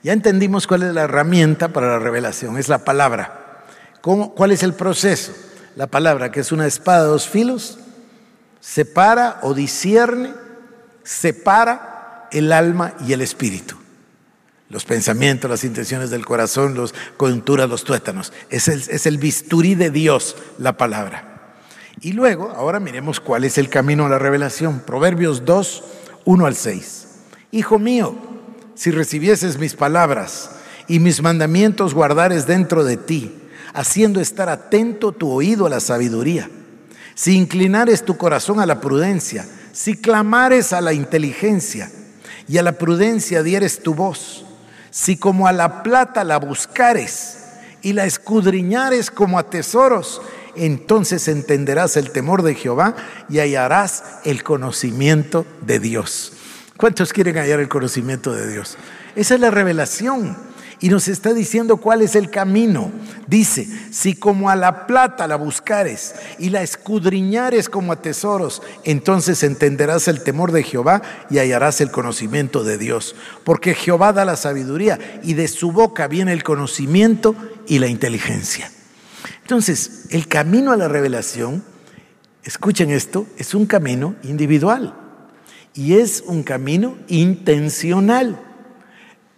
Ya entendimos cuál es la herramienta para la revelación, es la palabra. ¿Cómo, ¿Cuál es el proceso? La palabra, que es una espada de dos filos, separa o discierne, separa el alma y el espíritu. Los pensamientos, las intenciones del corazón, las coyunturas, los tuétanos. Es el, es el bisturí de Dios, la palabra. Y luego, ahora miremos cuál es el camino a la revelación. Proverbios 2, 1 al 6. Hijo mío, si recibieses mis palabras y mis mandamientos guardares dentro de ti, haciendo estar atento tu oído a la sabiduría, si inclinares tu corazón a la prudencia, si clamares a la inteligencia y a la prudencia dieres tu voz, si como a la plata la buscares y la escudriñares como a tesoros, entonces entenderás el temor de Jehová y hallarás el conocimiento de Dios. ¿Cuántos quieren hallar el conocimiento de Dios? Esa es la revelación. Y nos está diciendo cuál es el camino. Dice, si como a la plata la buscares y la escudriñares como a tesoros, entonces entenderás el temor de Jehová y hallarás el conocimiento de Dios. Porque Jehová da la sabiduría y de su boca viene el conocimiento y la inteligencia. Entonces, el camino a la revelación, escuchen esto, es un camino individual y es un camino intencional.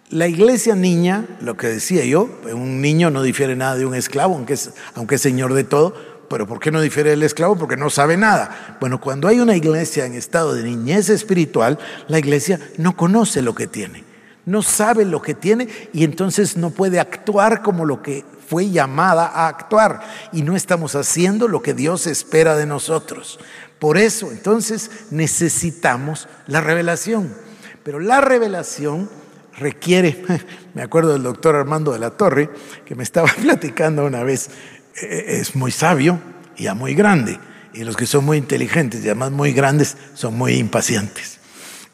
La iglesia niña, lo que decía yo, un niño no difiere nada de un esclavo, aunque es, aunque es señor de todo, pero ¿por qué no difiere del esclavo? Porque no sabe nada. Bueno, cuando hay una iglesia en estado de niñez espiritual, la iglesia no conoce lo que tiene, no sabe lo que tiene y entonces no puede actuar como lo que fue llamada a actuar y no estamos haciendo lo que Dios espera de nosotros. Por eso, entonces, necesitamos la revelación. Pero la revelación requiere, me acuerdo del doctor Armando de la Torre, que me estaba platicando una vez, eh, es muy sabio y ya muy grande. Y los que son muy inteligentes y además muy grandes son muy impacientes.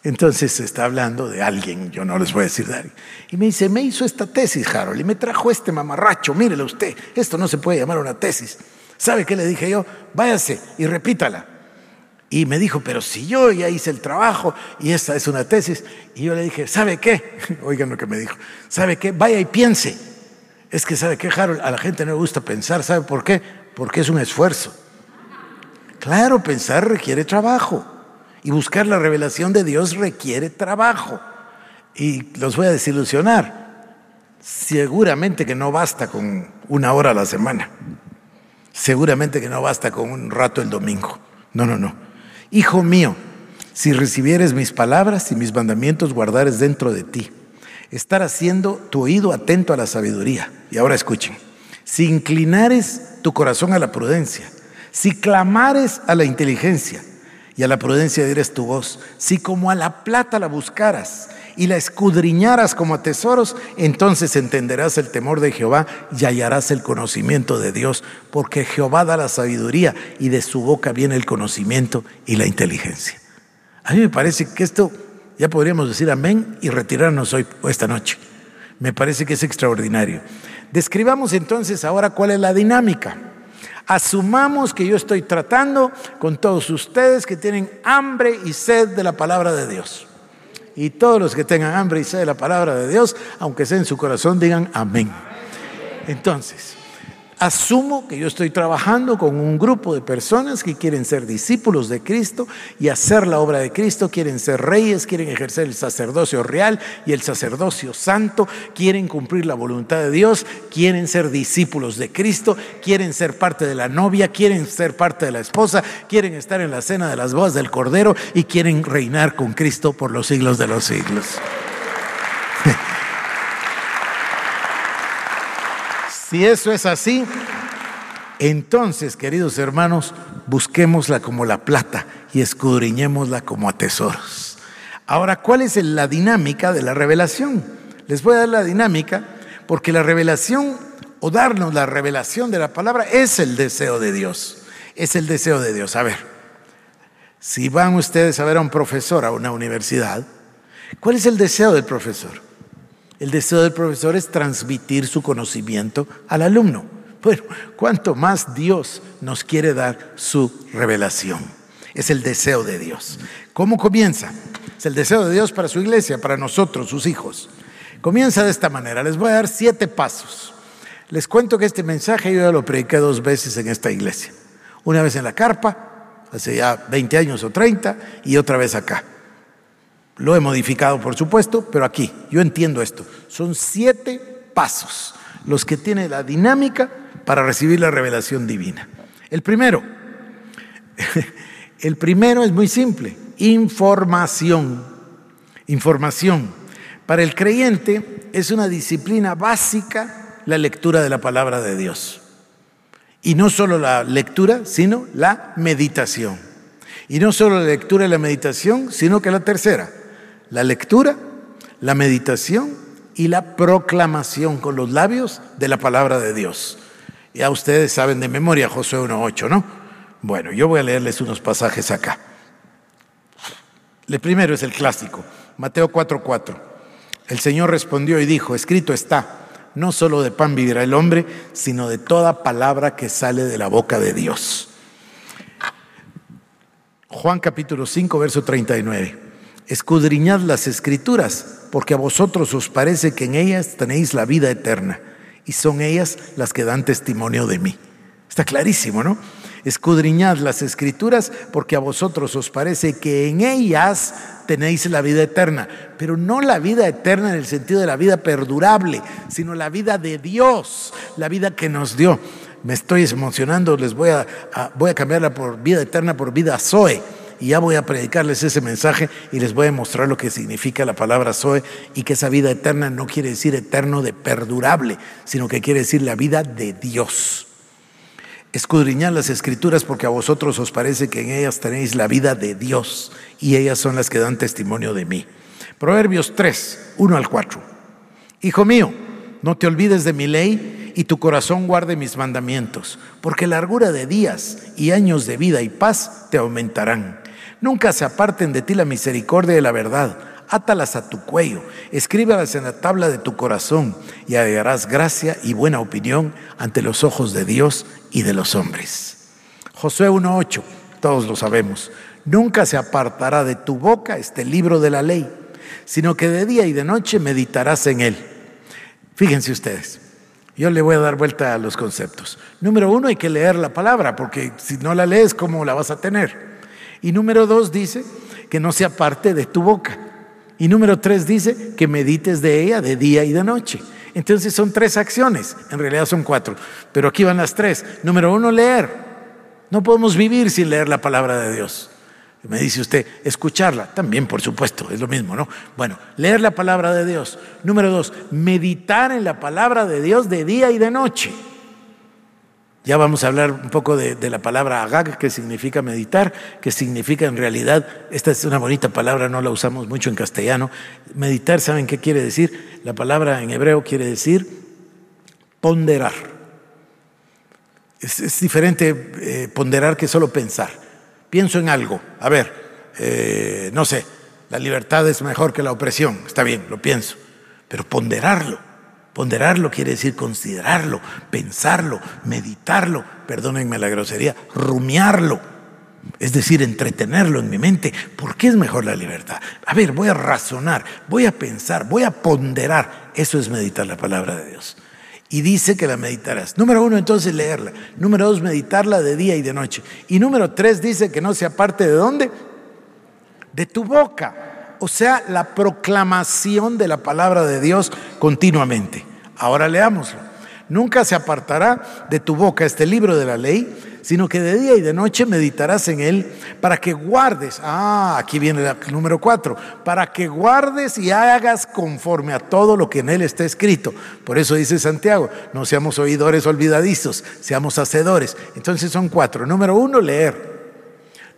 Entonces se está hablando de alguien, yo no les voy a decir de alguien. Y me dice, me hizo esta tesis, Harold, y me trajo este mamarracho, mírele usted, esto no se puede llamar una tesis. ¿Sabe qué le dije yo? Váyase y repítala. Y me dijo, pero si yo ya hice el trabajo y esta es una tesis. Y yo le dije, ¿sabe qué? Oigan lo que me dijo. ¿Sabe qué? Vaya y piense. Es que, ¿sabe qué, Harold? A la gente no le gusta pensar. ¿Sabe por qué? Porque es un esfuerzo. Claro, pensar requiere trabajo. Y buscar la revelación de Dios requiere trabajo. Y los voy a desilusionar. Seguramente que no basta con una hora a la semana. Seguramente que no basta con un rato el domingo. No, no, no. Hijo mío, si recibieres mis palabras y mis mandamientos guardares dentro de ti, estar haciendo tu oído atento a la sabiduría. Y ahora escuchen, si inclinares tu corazón a la prudencia, si clamares a la inteligencia y a la prudencia dieres tu voz, si como a la plata la buscaras y la escudriñaras como a tesoros, entonces entenderás el temor de Jehová y hallarás el conocimiento de Dios, porque Jehová da la sabiduría y de su boca viene el conocimiento y la inteligencia. A mí me parece que esto ya podríamos decir amén y retirarnos hoy o esta noche. Me parece que es extraordinario. Describamos entonces ahora cuál es la dinámica. Asumamos que yo estoy tratando con todos ustedes que tienen hambre y sed de la palabra de Dios. Y todos los que tengan hambre y sed la palabra de Dios, aunque sea en su corazón, digan amén. Entonces, Asumo que yo estoy trabajando con un grupo de personas que quieren ser discípulos de Cristo y hacer la obra de Cristo, quieren ser reyes, quieren ejercer el sacerdocio real y el sacerdocio santo, quieren cumplir la voluntad de Dios, quieren ser discípulos de Cristo, quieren ser parte de la novia, quieren ser parte de la esposa, quieren estar en la cena de las bodas del Cordero y quieren reinar con Cristo por los siglos de los siglos. Si eso es así, entonces, queridos hermanos, busquémosla como la plata y escudriñémosla como a tesoros. Ahora, ¿cuál es la dinámica de la revelación? Les voy a dar la dinámica porque la revelación o darnos la revelación de la palabra es el deseo de Dios. Es el deseo de Dios. A ver, si van ustedes a ver a un profesor a una universidad, ¿cuál es el deseo del profesor? El deseo del profesor es transmitir su conocimiento al alumno. Bueno, cuanto más Dios nos quiere dar su revelación. Es el deseo de Dios. ¿Cómo comienza? Es el deseo de Dios para su iglesia, para nosotros, sus hijos. Comienza de esta manera. Les voy a dar siete pasos. Les cuento que este mensaje yo ya lo prediqué dos veces en esta iglesia. Una vez en la carpa, hace ya 20 años o 30, y otra vez acá. Lo he modificado, por supuesto, pero aquí, yo entiendo esto. Son siete pasos los que tiene la dinámica para recibir la revelación divina. El primero, el primero es muy simple, información. Información. Para el creyente es una disciplina básica la lectura de la palabra de Dios. Y no solo la lectura, sino la meditación. Y no solo la lectura y la meditación, sino que la tercera, la lectura, la meditación y la proclamación con los labios de la palabra de Dios. Ya ustedes saben de memoria Josué 1.8, ¿no? Bueno, yo voy a leerles unos pasajes acá. El primero es el clásico, Mateo 4.4. El Señor respondió y dijo, escrito está, no solo de pan vivirá el hombre, sino de toda palabra que sale de la boca de Dios. Juan capítulo 5, verso 39. Escudriñad las escrituras, porque a vosotros os parece que en ellas tenéis la vida eterna, y son ellas las que dan testimonio de mí. Está clarísimo, ¿no? Escudriñad las escrituras, porque a vosotros os parece que en ellas tenéis la vida eterna, pero no la vida eterna en el sentido de la vida perdurable, sino la vida de Dios, la vida que nos dio. Me estoy emocionando, les voy a, voy a cambiarla por vida eterna por vida Zoe y ya voy a predicarles ese mensaje y les voy a mostrar lo que significa la palabra Zoe y que esa vida eterna no quiere decir eterno de perdurable, sino que quiere decir la vida de Dios. Escudriñad las escrituras porque a vosotros os parece que en ellas tenéis la vida de Dios y ellas son las que dan testimonio de mí. Proverbios 3, 1 al 4. Hijo mío, no te olvides de mi ley y tu corazón guarde mis mandamientos, porque largura de días y años de vida y paz te aumentarán. Nunca se aparten de ti la misericordia y la verdad. Átalas a tu cuello, escríbelas en la tabla de tu corazón y hallarás gracia y buena opinión ante los ojos de Dios y de los hombres. Josué 1.8, todos lo sabemos. Nunca se apartará de tu boca este libro de la ley, sino que de día y de noche meditarás en él. Fíjense ustedes, yo le voy a dar vuelta a los conceptos. Número uno, hay que leer la palabra, porque si no la lees, ¿cómo la vas a tener? Y número dos dice que no sea parte de tu boca. Y número tres dice que medites de ella de día y de noche. Entonces son tres acciones, en realidad son cuatro, pero aquí van las tres. Número uno, leer. No podemos vivir sin leer la palabra de Dios. Me dice usted, escucharla, también por supuesto, es lo mismo, ¿no? Bueno, leer la palabra de Dios. Número dos, meditar en la palabra de Dios de día y de noche. Ya vamos a hablar un poco de, la palabra agag, que significa meditar, que significa en realidad, esta es una bonita palabra, no la usamos mucho en castellano. Meditar, ¿saben qué quiere decir? La palabra en hebreo quiere decir ponderar. Es, diferente eh, ponderar que solo pensar. Pienso en algo, a ver, eh, no sé, la libertad es mejor que la opresión, está bien, lo pienso, pero ponderarlo Ponderarlo quiere decir considerarlo, pensarlo, meditarlo, perdónenme la grosería, rumiarlo. Es decir, entretenerlo en mi mente. ¿Por qué es mejor la libertad? A ver, voy a razonar, voy a pensar, voy a ponderar. Eso es meditar la palabra de Dios. Y dice que la meditarás. Número uno, entonces leerla. Número dos, meditarla de día y de noche. Y número tres, dice que no sea parte de dónde? De tu boca o sea, la proclamación de la palabra de Dios continuamente. Ahora leámoslo. Nunca se apartará de tu boca este libro de la ley, sino que de día y de noche meditarás en él para que guardes, ah, aquí viene el número cuatro, para que guardes y hagas conforme a todo lo que en él está escrito. Por eso dice Santiago, no seamos oidores olvidadizos, seamos hacedores. Entonces son cuatro. Número uno, leer.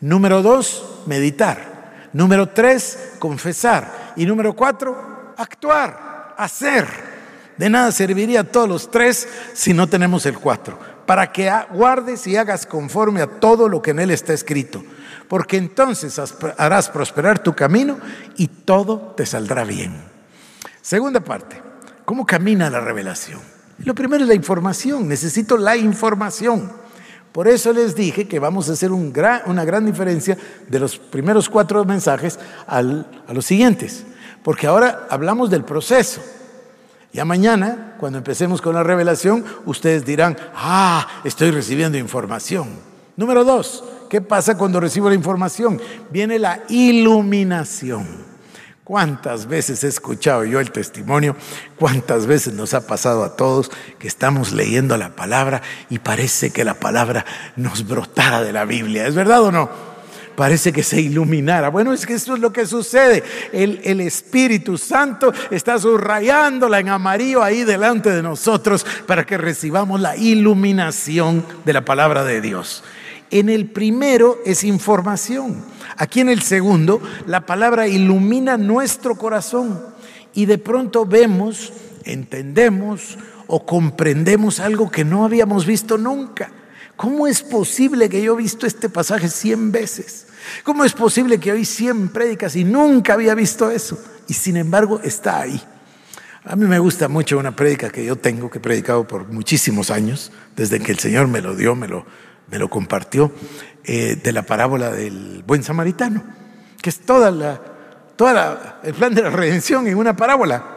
Número dos, meditar. Número tres, confesar. Y número cuatro, actuar, hacer. De nada serviría todos los tres si no tenemos el cuatro. Para que guardes y hagas conforme a todo lo que en él está escrito. Porque entonces harás prosperar tu camino y todo te saldrá bien. Segunda parte, ¿cómo camina la revelación? Lo primero es la información. Necesito la información. Por eso les dije que vamos a hacer una gran diferencia de los primeros cuatro mensajes a los siguientes, porque ahora hablamos del proceso. Ya mañana, cuando empecemos con la revelación, ustedes dirán, ah, estoy recibiendo información. Número dos, ¿qué pasa cuando recibo la información? Viene la iluminación. ¿Cuántas veces he escuchado yo el testimonio? ¿Cuántas veces nos ha pasado a todos que estamos leyendo la palabra y parece que la palabra nos brotara de la Biblia? ¿Es verdad o no? parece que se iluminara. Bueno, es que eso es lo que sucede. El, el, Espíritu Santo está subrayándola en amarillo ahí delante de nosotros para que recibamos la iluminación de la palabra de Dios. En el primero es información. Aquí en el segundo, la palabra ilumina nuestro corazón y de pronto vemos, entendemos o comprendemos algo que no habíamos visto nunca. ¿Cómo es posible que yo he visto este pasaje cien veces? ¿Cómo es posible que oí cien prédicas y nunca había visto eso? Y sin embargo está ahí. A mí me gusta mucho una prédica que yo tengo, que he predicado por muchísimos años, desde que el Señor me lo dio, me lo, me lo compartió, eh, de la parábola del buen samaritano, que es toda la, toda el plan de la redención en una parábola.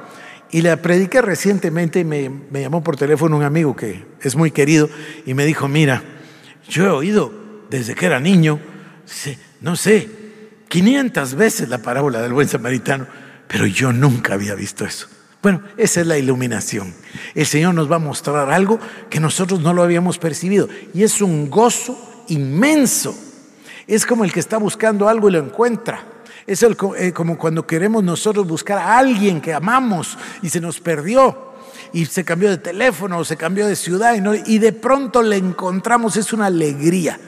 Y la prediqué recientemente me llamó por teléfono un amigo que es muy querido y me dijo, mira, yo he oído desde que era niño, no sé, 500 veces la parábola del buen samaritano, pero yo nunca había visto eso. Bueno, esa es la iluminación. El Señor nos va a mostrar algo que nosotros no lo habíamos percibido y es un gozo inmenso. Es como el que está buscando algo y lo encuentra. Es eh, como cuando queremos nosotros buscar a alguien que amamos y se nos perdió y se cambió de teléfono o se cambió de ciudad y, y de pronto le encontramos. Es una alegría.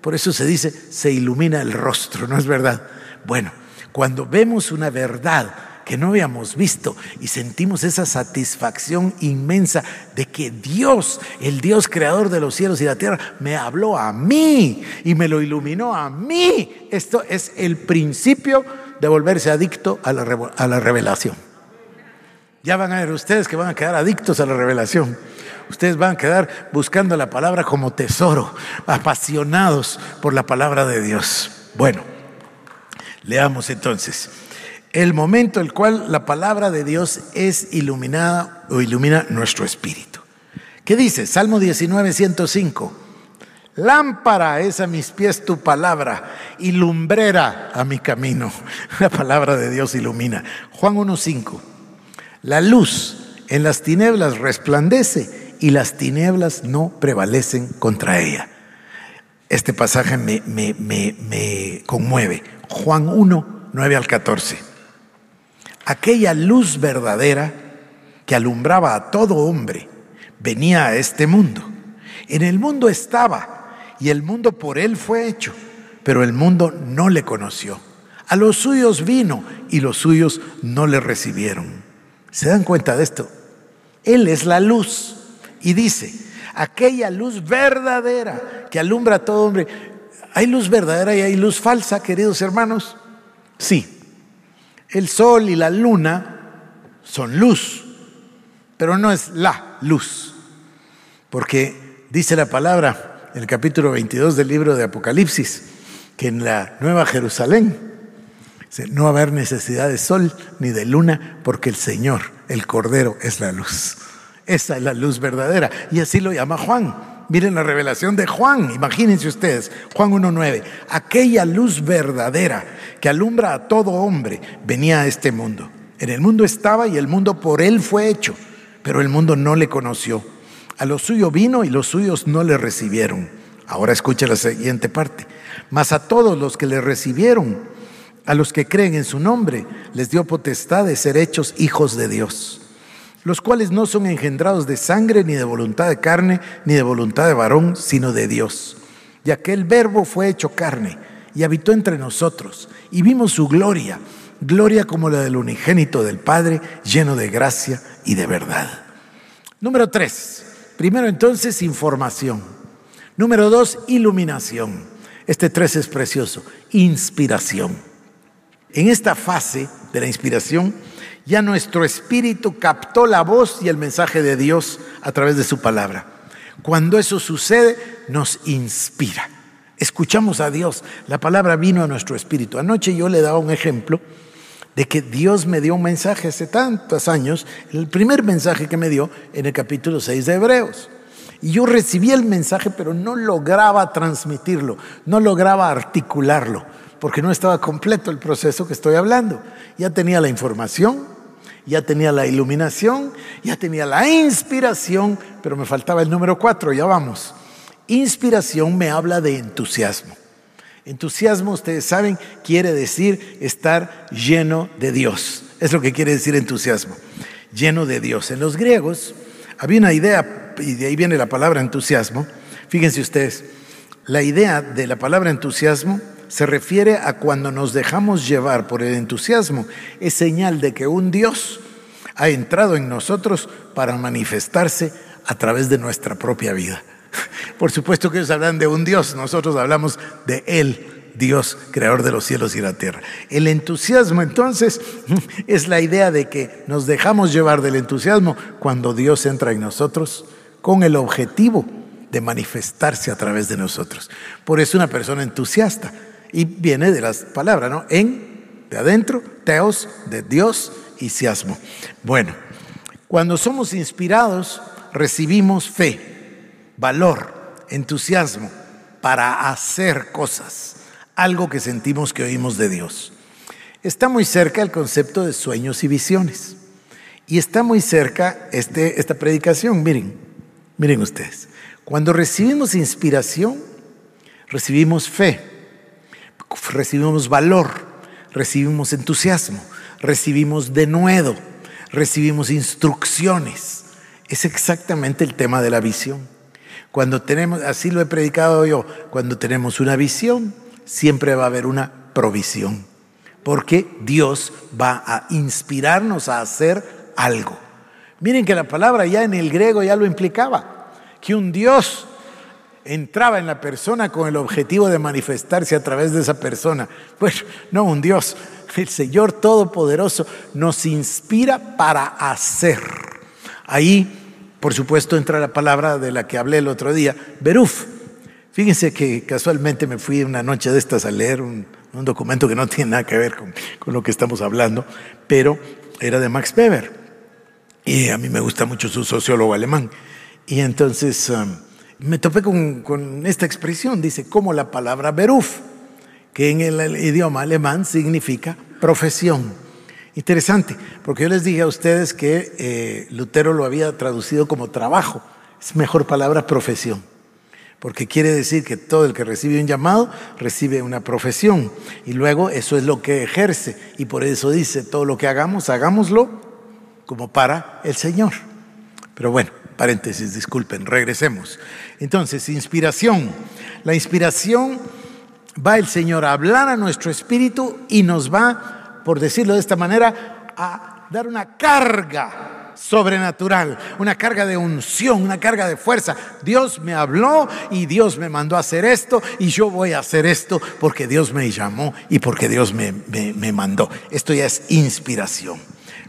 Por eso se dice, se ilumina el rostro, ¿no es verdad? Bueno, cuando vemos una verdad que no habíamos visto y sentimos esa satisfacción inmensa de que Dios, el Dios creador de los cielos y la tierra, me habló a mí y me lo iluminó a mí. Esto es el principio de volverse adicto a la, a la revelación. Ya van a ver ustedes que van a quedar adictos a la revelación. Ustedes van a quedar buscando la palabra como tesoro, apasionados por la palabra de Dios. Bueno, leamos entonces el momento en el cual la palabra de Dios es iluminada o ilumina nuestro espíritu. ¿Qué dice? Salmo 19, 105. Lámpara es a mis pies tu palabra y lumbrera a mi camino. La palabra de Dios ilumina. Juan 1.5. La luz en las tinieblas resplandece y las tinieblas no prevalecen contra ella. Este pasaje me, me, conmueve. Juan 1, 9 al 14 aquella luz verdadera que alumbraba a todo hombre, venía a este mundo. En el mundo estaba y el mundo por él fue hecho, pero el mundo no le conoció. A los suyos vino y los suyos no le recibieron. ¿Se dan cuenta de esto? Él es la luz y dice, aquella luz verdadera que alumbra a todo hombre. ¿Hay luz verdadera y hay luz falsa, queridos hermanos? Sí, el sol y la luna son luz, pero no es la luz, porque dice la palabra en el capítulo 22 del libro de Apocalipsis, que en la Nueva Jerusalén no va a haber necesidad de sol ni de luna, porque el Señor, el Cordero, es la luz. Esa es la luz verdadera. Y así lo llama Juan. Miren la revelación de Juan, imagínense ustedes, Juan 1.9, aquella luz verdadera que alumbra a todo hombre venía a este mundo. En el mundo estaba y el mundo por él fue hecho, pero el mundo no le conoció. A lo suyo vino y los suyos no le recibieron. Ahora escucha la siguiente parte. Mas a todos los que le recibieron, a los que creen en su nombre, les dio potestad de ser hechos hijos de Dios los cuales no son engendrados de sangre, ni de voluntad de carne, ni de voluntad de varón, sino de Dios. Y aquel verbo fue hecho carne y habitó entre nosotros, y vimos su gloria, gloria como la del unigénito del Padre, lleno de gracia y de verdad. Número tres, primero entonces información. Número dos, iluminación. Este tres es precioso, inspiración. En esta fase de la inspiración, ya nuestro espíritu captó la voz y el mensaje de Dios a través de su palabra. Cuando eso sucede, nos inspira. Escuchamos a Dios. La palabra vino a nuestro espíritu. Anoche yo le daba un ejemplo de que Dios me dio un mensaje hace tantos años, el primer mensaje que me dio en el capítulo 6 de Hebreos. Y yo recibí el mensaje, pero no lograba transmitirlo, no lograba articularlo, porque no estaba completo el proceso que estoy hablando. Ya tenía la información, ya tenía la iluminación, ya tenía la inspiración, pero me faltaba el número cuatro, ya vamos. Inspiración me habla de entusiasmo. Entusiasmo, ustedes saben, quiere decir estar lleno de Dios. Es lo que quiere decir entusiasmo, lleno de Dios. En los griegos había una idea, y de ahí viene la palabra entusiasmo. Fíjense ustedes, la idea de la palabra entusiasmo se refiere a cuando nos dejamos llevar por el entusiasmo. Es señal de que un Dios ha entrado en nosotros para manifestarse a través de nuestra propia vida. Por supuesto que ellos hablan de un Dios, nosotros hablamos de Él, Dios, creador de los cielos y la tierra. El entusiasmo entonces es la idea de que nos dejamos llevar del entusiasmo cuando Dios entra en nosotros con el objetivo de manifestarse a través de nosotros. Por eso una persona entusiasta, y viene de las palabras, ¿no? En, de adentro, teos, de Dios, y siasmo. Bueno, cuando somos inspirados, recibimos fe valor, entusiasmo para hacer cosas, algo que sentimos que oímos de Dios. Está muy cerca el concepto de sueños y visiones. Y está muy cerca este, esta predicación. Miren, miren ustedes. Cuando recibimos inspiración, recibimos fe, recibimos valor, recibimos entusiasmo, recibimos denuedo, recibimos instrucciones. Es exactamente el tema de la visión. Cuando tenemos, así lo he predicado yo, cuando tenemos una visión, siempre va a haber una provisión, porque Dios va a inspirarnos a hacer algo. Miren que la palabra ya en el griego ya lo implicaba, que un Dios entraba en la persona con el objetivo de manifestarse a través de esa persona. Pues no un Dios, el Señor Todopoderoso nos inspira para hacer. Ahí por supuesto entra la palabra de la que hablé el otro día, Beruf. Fíjense que casualmente me fui una noche de estas a leer un, documento que no tiene nada que ver con, lo que estamos hablando, pero era de Max Weber. Y a mí me gusta mucho su sociólogo alemán. Y entonces um, me topé con, esta expresión, dice, como la palabra Beruf, que en el idioma alemán significa profesión. Interesante, porque yo les dije a ustedes que eh, Lutero lo había traducido como trabajo. Es mejor palabra profesión, porque quiere decir que todo el que recibe un llamado recibe una profesión y luego eso es lo que ejerce y por eso dice, todo lo que hagamos, hagámoslo como para el Señor. Pero bueno, paréntesis, disculpen, regresemos. Entonces, inspiración. La inspiración va el Señor a hablar a nuestro espíritu y nos va por decirlo de esta manera, a dar una carga sobrenatural, una carga de unción, una carga de fuerza. Dios me habló y Dios me mandó a hacer esto y yo voy a hacer esto porque Dios me llamó y porque Dios me, me mandó. Esto ya es inspiración.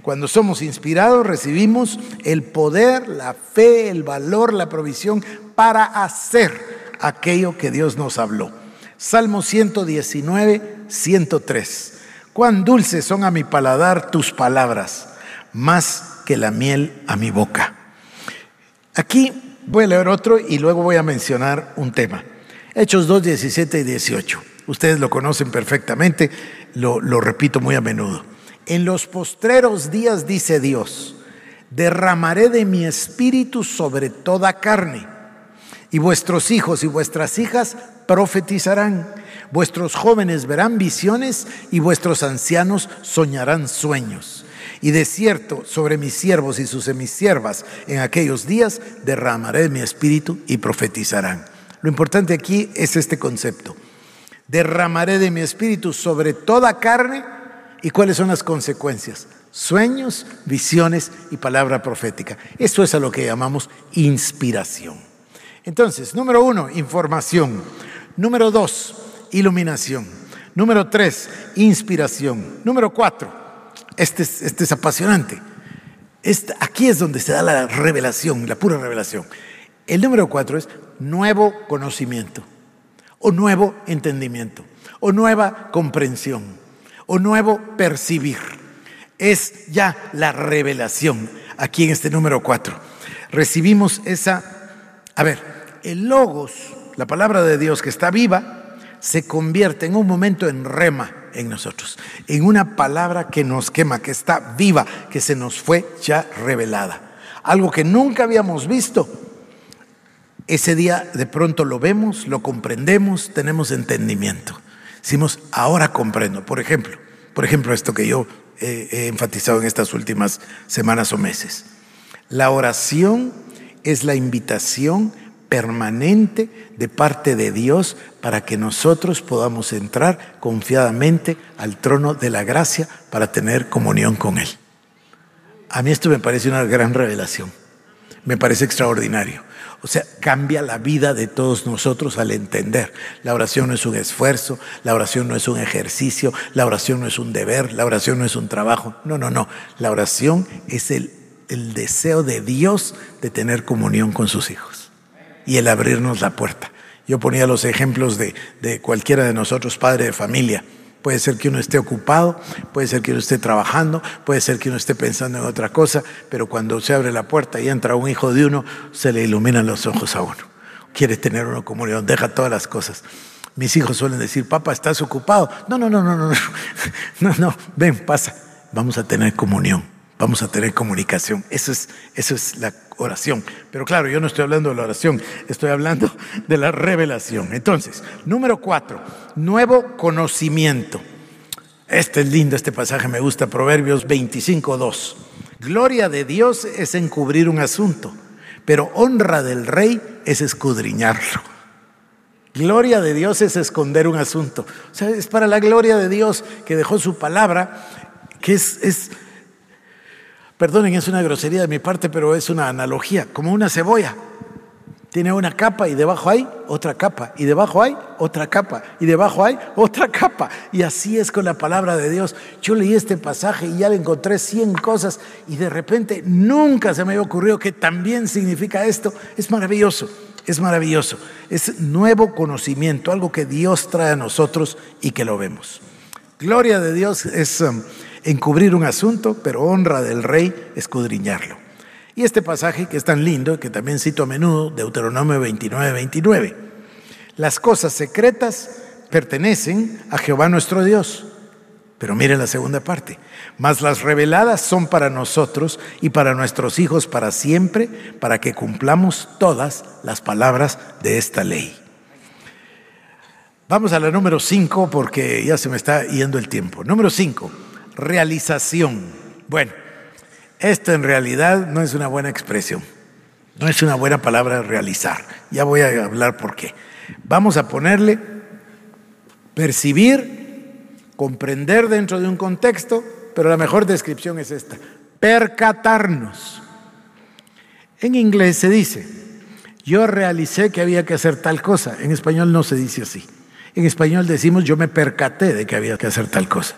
Cuando somos inspirados recibimos el poder, la fe, el valor, la provisión para hacer aquello que Dios nos habló. Salmo 119, 103. Cuán dulces son a mi paladar tus palabras, más que la miel a mi boca. Aquí voy a leer otro y luego voy a mencionar un tema. Hechos 2, 17 y 18. Ustedes lo conocen perfectamente, lo, lo repito muy a menudo. En los postreros días, dice Dios, derramaré de mi espíritu sobre toda carne, y vuestros hijos y vuestras hijas profetizarán Vuestros jóvenes verán visiones y vuestros ancianos soñarán sueños. Y de cierto, sobre mis siervos y sus semisiervas en aquellos días derramaré mi espíritu y profetizarán. Lo importante aquí es este concepto. Derramaré de mi espíritu sobre toda carne. ¿Y cuáles son las consecuencias? Sueños, visiones y palabra profética. Eso es a lo que llamamos inspiración. Entonces, número uno, información. Número dos, iluminación. Número tres, inspiración. Número cuatro, este es, este es apasionante. Aquí es donde se da la revelación, la pura revelación. El número cuatro es nuevo conocimiento, o nuevo entendimiento, o nueva comprensión, o nuevo percibir. es ya la revelación, aquí en este número 4. Recibimos esa, a ver, el logos, la palabra de Dios que está viva, se convierte en un momento en rema en nosotros, en una palabra que nos quema, que está viva, que se nos fue ya revelada. Algo que nunca habíamos visto. Ese día de pronto lo vemos, lo comprendemos, tenemos entendimiento. Decimos, ahora comprendo. Por ejemplo, por ejemplo, esto que yo he enfatizado en estas últimas semanas o meses. La oración es la invitación permanente de parte de Dios para que nosotros podamos entrar confiadamente al trono de la gracia para tener comunión con Él. A mí esto me parece una gran revelación, me parece extraordinario. O sea, cambia la vida de todos nosotros al entender. La oración no es un esfuerzo, la oración no es un ejercicio, la oración no es un deber, la oración no es un trabajo. No, no, no. La oración es el, el deseo de Dios de tener comunión con sus hijos y el abrirnos la puerta. Yo ponía los ejemplos de, cualquiera de nosotros, padre de familia. Puede ser que uno esté ocupado, puede ser que uno esté trabajando, puede ser que uno esté pensando en otra cosa, pero cuando se abre la puerta y entra un hijo de uno, se le iluminan los ojos a uno. Quiere tener uno comunión, deja todas las cosas. Mis hijos suelen decir, papá, ¿estás ocupado? No, no, no, no, no, no, no, no, ven, pasa, vamos a tener comunión vamos a tener comunicación. Eso es, eso es la oración. Pero claro, yo no estoy hablando de la oración, estoy hablando de la revelación. Entonces, número cuatro, nuevo conocimiento. Este es lindo, este pasaje me gusta, Proverbios 25, 2. Gloria de Dios es encubrir un asunto, pero honra del rey es escudriñarlo. Gloria de Dios es esconder un asunto. O sea, es para la gloria de Dios que dejó su palabra, que es, es Perdonen, es una grosería de mi parte, pero es una analogía, como una cebolla. Tiene una capa y debajo hay otra capa, y debajo hay otra capa, y debajo hay otra capa. Y así es con la palabra de Dios. Yo leí este pasaje y ya le encontré 100 cosas y de repente nunca se me había ocurrido que también significa esto. Es maravilloso, es maravilloso. Es nuevo conocimiento, algo que Dios trae a nosotros y que lo vemos. Gloria de Dios es... Um, encubrir un asunto, pero honra del rey escudriñarlo. Y este pasaje que es tan lindo, que también cito a menudo, Deuteronomio 29, 29. Las cosas secretas pertenecen a Jehová nuestro Dios. Pero miren la segunda parte. Mas las reveladas son para nosotros y para nuestros hijos para siempre, para que cumplamos todas las palabras de esta ley. Vamos a la número 5 porque ya se me está yendo el tiempo. Número 5 realización. Bueno, esto en realidad no es una buena expresión, no es una buena palabra realizar. Ya voy a hablar por qué. Vamos a ponerle percibir, comprender dentro de un contexto, pero la mejor descripción es esta, percatarnos. En inglés se dice, yo realicé que había que hacer tal cosa. En español no se dice así. En español decimos, yo me percaté de que había que hacer tal cosa.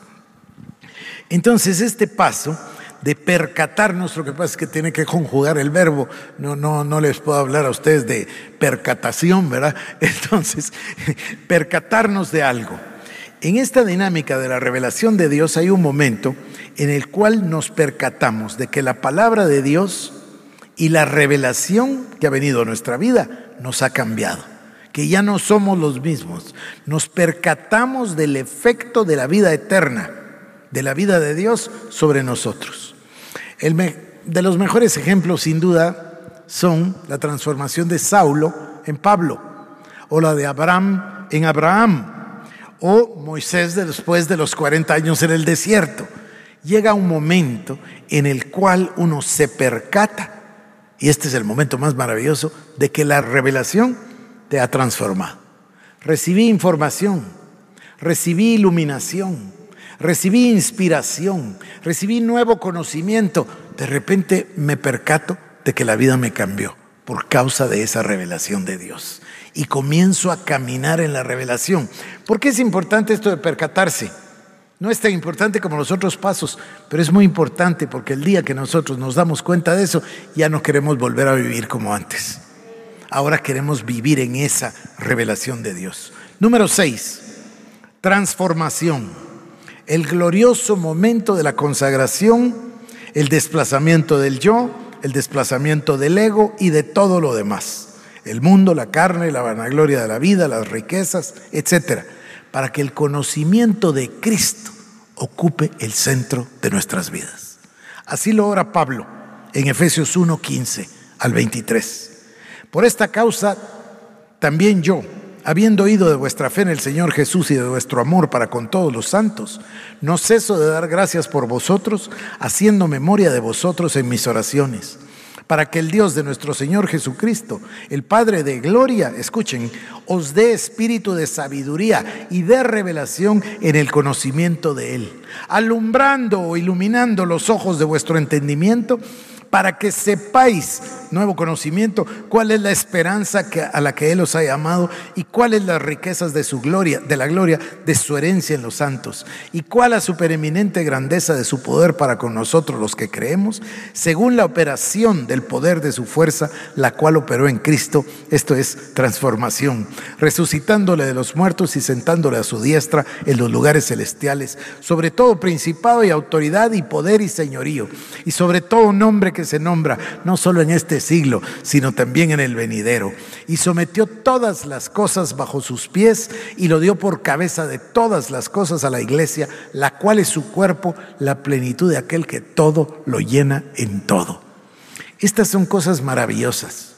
Entonces, este paso de percatarnos, lo que pasa es que tiene que conjugar el verbo, no, no, no les puedo hablar a ustedes de percatación, ¿verdad? Entonces, percatarnos de algo. En esta dinámica de la revelación de Dios hay un momento en el cual nos percatamos de que la palabra de Dios y la revelación que ha venido a nuestra vida nos ha cambiado, que ya no somos los mismos. Nos percatamos del efecto de la vida eterna de la vida de Dios sobre nosotros. El de los mejores ejemplos, sin duda, son la transformación de Saulo en Pablo, o la de Abraham en Abraham, o Moisés después de los 40 años en el desierto. Llega un momento en el cual uno se percata, y este es el momento más maravilloso, de que la revelación te ha transformado. Recibí información, recibí iluminación, recibí inspiración, recibí nuevo conocimiento. De repente me percato de que la vida me cambió por causa de esa revelación de Dios. Y comienzo a caminar en la revelación. ¿Por qué es importante esto de percatarse? No es tan importante como los otros pasos, pero es muy importante porque el día que nosotros nos damos cuenta de eso, ya no queremos volver a vivir como antes. Ahora queremos vivir en esa revelación de Dios. Número seis, transformación. El glorioso momento de la consagración, el desplazamiento del yo, el desplazamiento del ego y de todo lo demás. El mundo, la carne, la vanagloria de la vida, las riquezas, etcétera, para que el conocimiento de Cristo ocupe el centro de nuestras vidas. Así lo ora Pablo en Efesios 1, 15 al 23. Por esta causa, también yo, habiendo oído de vuestra fe en el Señor Jesús y de vuestro amor para con todos los santos, no ceso de dar gracias por vosotros, haciendo memoria de vosotros en mis oraciones, para que el Dios de nuestro Señor Jesucristo, el Padre de gloria, escuchen, os dé espíritu de sabiduría y de revelación en el conocimiento de Él, alumbrando o iluminando los ojos de vuestro entendimiento, para que sepáis, nuevo conocimiento, cuál es la esperanza a la que Él os ha llamado y cuáles las riquezas de su gloria, de la gloria de su herencia en los santos, y cuál la supereminente grandeza de su poder para con nosotros los que creemos, según la operación del poder de su fuerza, la cual operó en Cristo, esto es transformación, resucitándole de los muertos y sentándole a su diestra en los lugares celestiales, sobre todo principado y autoridad y poder y señorío, y sobre todo nombre que se nombra, no solo en este siglo, sino también en el venidero. Y sometió todas las cosas bajo sus pies y lo dio por cabeza de todas las cosas a la iglesia, la cual es su cuerpo, la plenitud de aquel que todo lo llena en todo. Estas son cosas maravillosas.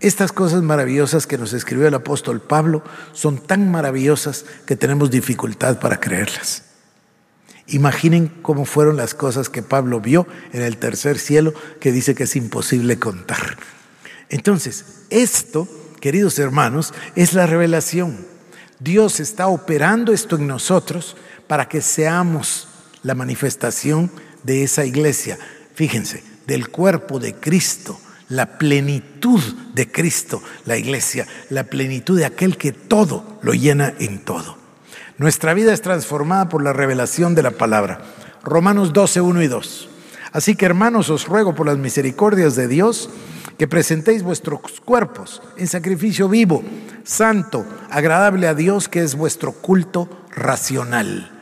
Estas cosas maravillosas que nos escribió el apóstol Pablo son tan maravillosas que tenemos dificultad para creerlas. Imaginen cómo fueron las cosas que Pablo vio en el tercer cielo, que dice que es imposible contar. Entonces, esto, queridos hermanos, es la revelación. Dios está operando esto en nosotros para que seamos la manifestación de esa iglesia. Fíjense, del cuerpo de Cristo, la plenitud de Cristo, la iglesia, la plenitud de aquel que todo lo llena en todo. Nuestra vida es transformada por la revelación de la palabra. Romanos 12, 1 y 2. Así que hermanos, os ruego por las misericordias de Dios que presentéis vuestros cuerpos en sacrificio vivo, santo, agradable a Dios, que es vuestro culto racional.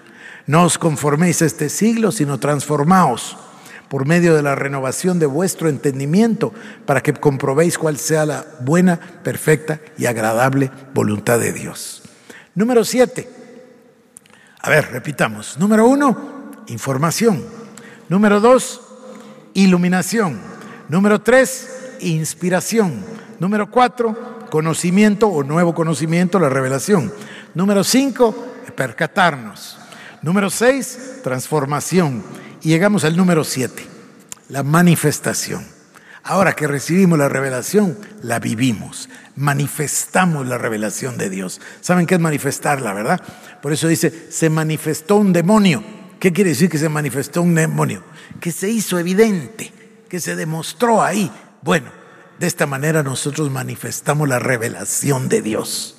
No os conforméis a este siglo, sino transformaos por medio de la renovación de vuestro entendimiento, para que comprobéis cuál sea la buena, perfecta y agradable voluntad de Dios. Número 7. A ver, repitamos. Número uno, información. Número dos, iluminación. Número tres, inspiración. Número cuatro, conocimiento o nuevo conocimiento, la revelación. Número cinco, percatarnos. Número seis, transformación. Y llegamos al número siete, la manifestación. Ahora que recibimos la revelación, la vivimos, manifestamos la revelación de Dios. ¿Saben qué es manifestarla, verdad? Por eso dice, se manifestó un demonio. ¿Qué quiere decir que se manifestó un demonio? Que se hizo evidente, que se demostró ahí. Bueno, de esta manera nosotros manifestamos la revelación de Dios.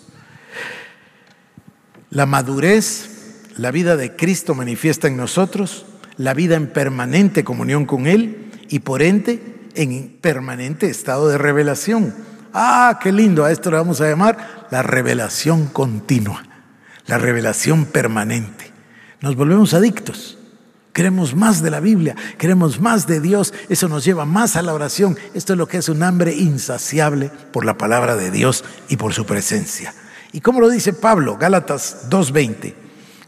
La madurez, la vida de Cristo manifiesta en nosotros, la vida en permanente comunión con Él y por ende en permanente estado de revelación. Ah, qué lindo, a esto le vamos a llamar la revelación continua la revelación permanente. Nos volvemos adictos. Queremos más de la Biblia, queremos más de Dios, eso nos lleva más a la oración. Esto es lo que es un hambre insaciable por la palabra de Dios y por su presencia. ¿Y como lo dice Pablo, Gálatas 2.20?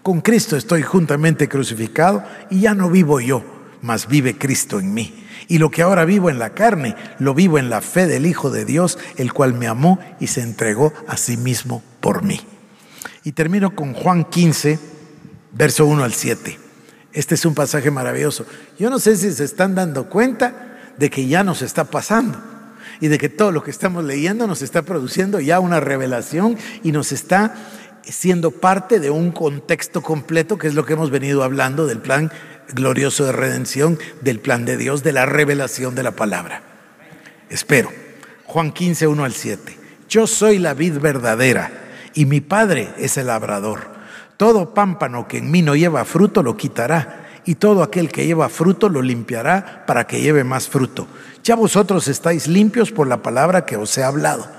Con Cristo estoy juntamente crucificado y ya no vivo yo, mas vive Cristo en mí. Y lo que ahora vivo en la carne, lo vivo en la fe del Hijo de Dios, el cual me amó y se entregó a sí mismo por mí. Y termino con Juan 15, verso 1 al 7. Este es un pasaje maravilloso. Yo no sé si se están dando cuenta de que ya nos está pasando y de que todo lo que estamos leyendo nos está produciendo ya una revelación y nos está siendo parte de un contexto completo, que es lo que hemos venido hablando del plan glorioso de redención, del plan de Dios, de la revelación de la palabra. Espero. Juan 15, 1 al 7. Yo soy la vid verdadera y mi Padre es el labrador. Todo pámpano que en mí no lleva fruto lo quitará, y todo aquel que lleva fruto lo limpiará para que lleve más fruto. Ya vosotros estáis limpios por la palabra que os he hablado.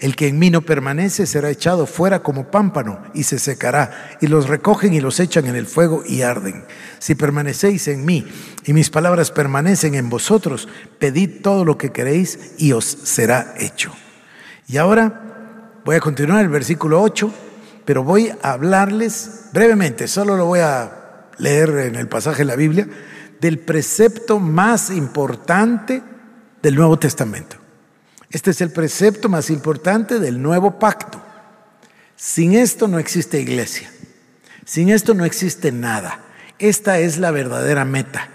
El que en mí no permanece será echado fuera como pámpano y se secará, y los recogen y los echan en el fuego y arden. Si permanecéis en mí y mis palabras permanecen en vosotros, pedid todo lo que queréis y os será hecho. Y ahora voy a continuar el versículo 8, pero voy a hablarles brevemente, solo lo voy a leer en el pasaje de la Biblia, del precepto más importante del Nuevo Testamento. Este es el precepto más importante del nuevo pacto. Sin esto no existe iglesia. Sin esto no existe nada. Esta es la verdadera meta.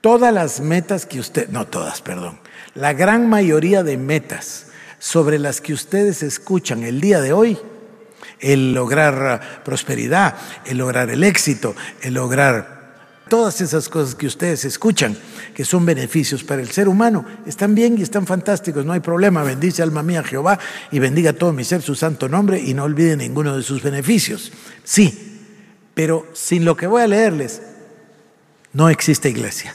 Todas las metas que usted, no todas, perdón, la gran mayoría de metas sobre las que ustedes escuchan el día de hoy, el lograr prosperidad, el lograr el éxito, el lograr Todas esas cosas que ustedes escuchan, que son beneficios para el ser humano, están bien y están fantásticos, no hay problema. Bendice alma mía Jehová y bendiga todo mi ser su santo nombre y no olvide ninguno de sus beneficios. Sí, pero sin lo que voy a leerles, no existe iglesia.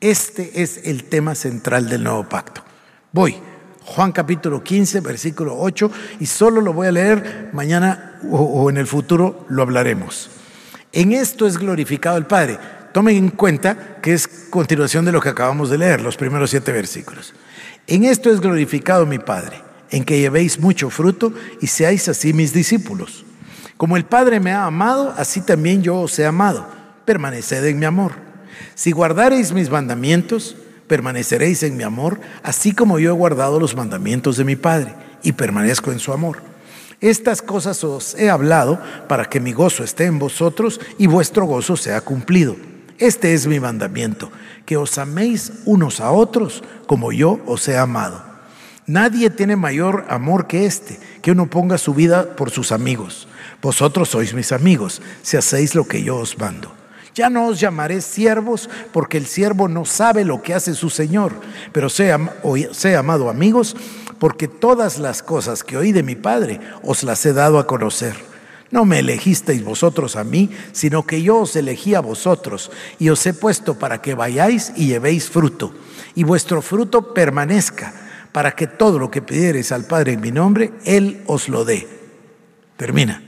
Este es el tema central del nuevo pacto. Voy, Juan capítulo 15, versículo 8, y solo lo voy a leer mañana o, o en el futuro lo hablaremos. En esto es glorificado el Padre Tomen en cuenta que es continuación de lo que acabamos de leer, los primeros siete versículos. En esto es glorificado mi Padre, en que llevéis mucho fruto y seáis así mis discípulos. Como el Padre me ha amado, así también yo os he amado. Permaneced en mi amor. Si guardareis mis mandamientos, permaneceréis en mi amor, así como yo he guardado los mandamientos de mi Padre y permanezco en su amor. Estas cosas os he hablado para que mi gozo esté en vosotros y vuestro gozo sea cumplido. Este es mi mandamiento, que os améis unos a otros como yo os he amado. Nadie tiene mayor amor que este, que uno ponga su vida por sus amigos. Vosotros sois mis amigos, si hacéis lo que yo os mando. Ya no os llamaré siervos, porque el siervo no sabe lo que hace su Señor, pero sé, amado amigos, porque todas las cosas que oí de mi Padre os las he dado a conocer. No me elegisteis vosotros a mí, sino que yo os elegí a vosotros y os he puesto para que vayáis y llevéis fruto, y vuestro fruto permanezca, para que todo lo que pidiereis al Padre en mi nombre, Él os lo dé. Termina.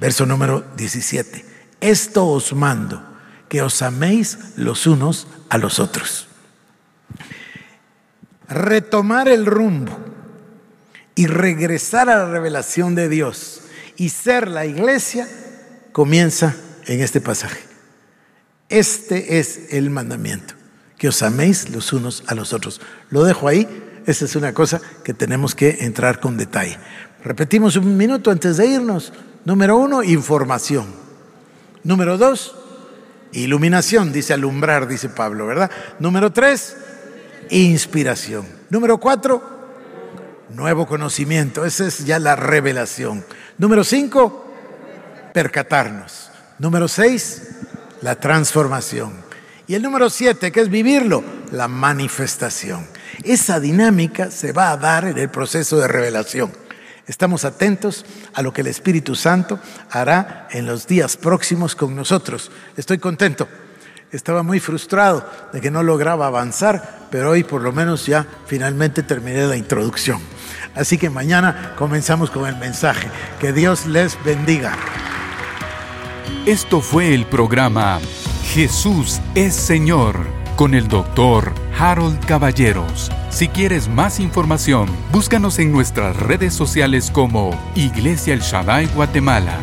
Verso número 17. Esto os mando, que os améis los unos a los otros. Retomar el rumbo y regresar a la revelación de Dios y ser la iglesia comienza en este pasaje. Este es el mandamiento, que os améis los unos a los otros. Lo dejo ahí, esa es una cosa que tenemos que entrar con detalle. Repetimos un minuto antes de irnos. Número uno, información. Número dos, iluminación, dice alumbrar, dice Pablo, ¿verdad? Número tres, inspiración. Número cuatro, nuevo conocimiento. Esa es ya la revelación. Número cinco, percatarnos. Número seis, la transformación. Y el número siete, que es vivirlo, la manifestación. Esa dinámica se va a dar en el proceso de revelación. Estamos atentos a lo que el Espíritu Santo hará en los días próximos con nosotros. Estoy contento. Estaba muy frustrado de que no lograba avanzar, pero hoy por lo menos ya finalmente terminé la introducción. Así que mañana comenzamos con el mensaje. Que Dios les bendiga. Esto fue el programa Jesús es Señor con el doctor Harold Caballeros. Si quieres más información, búscanos en nuestras redes sociales como Iglesia El Shaddai Guatemala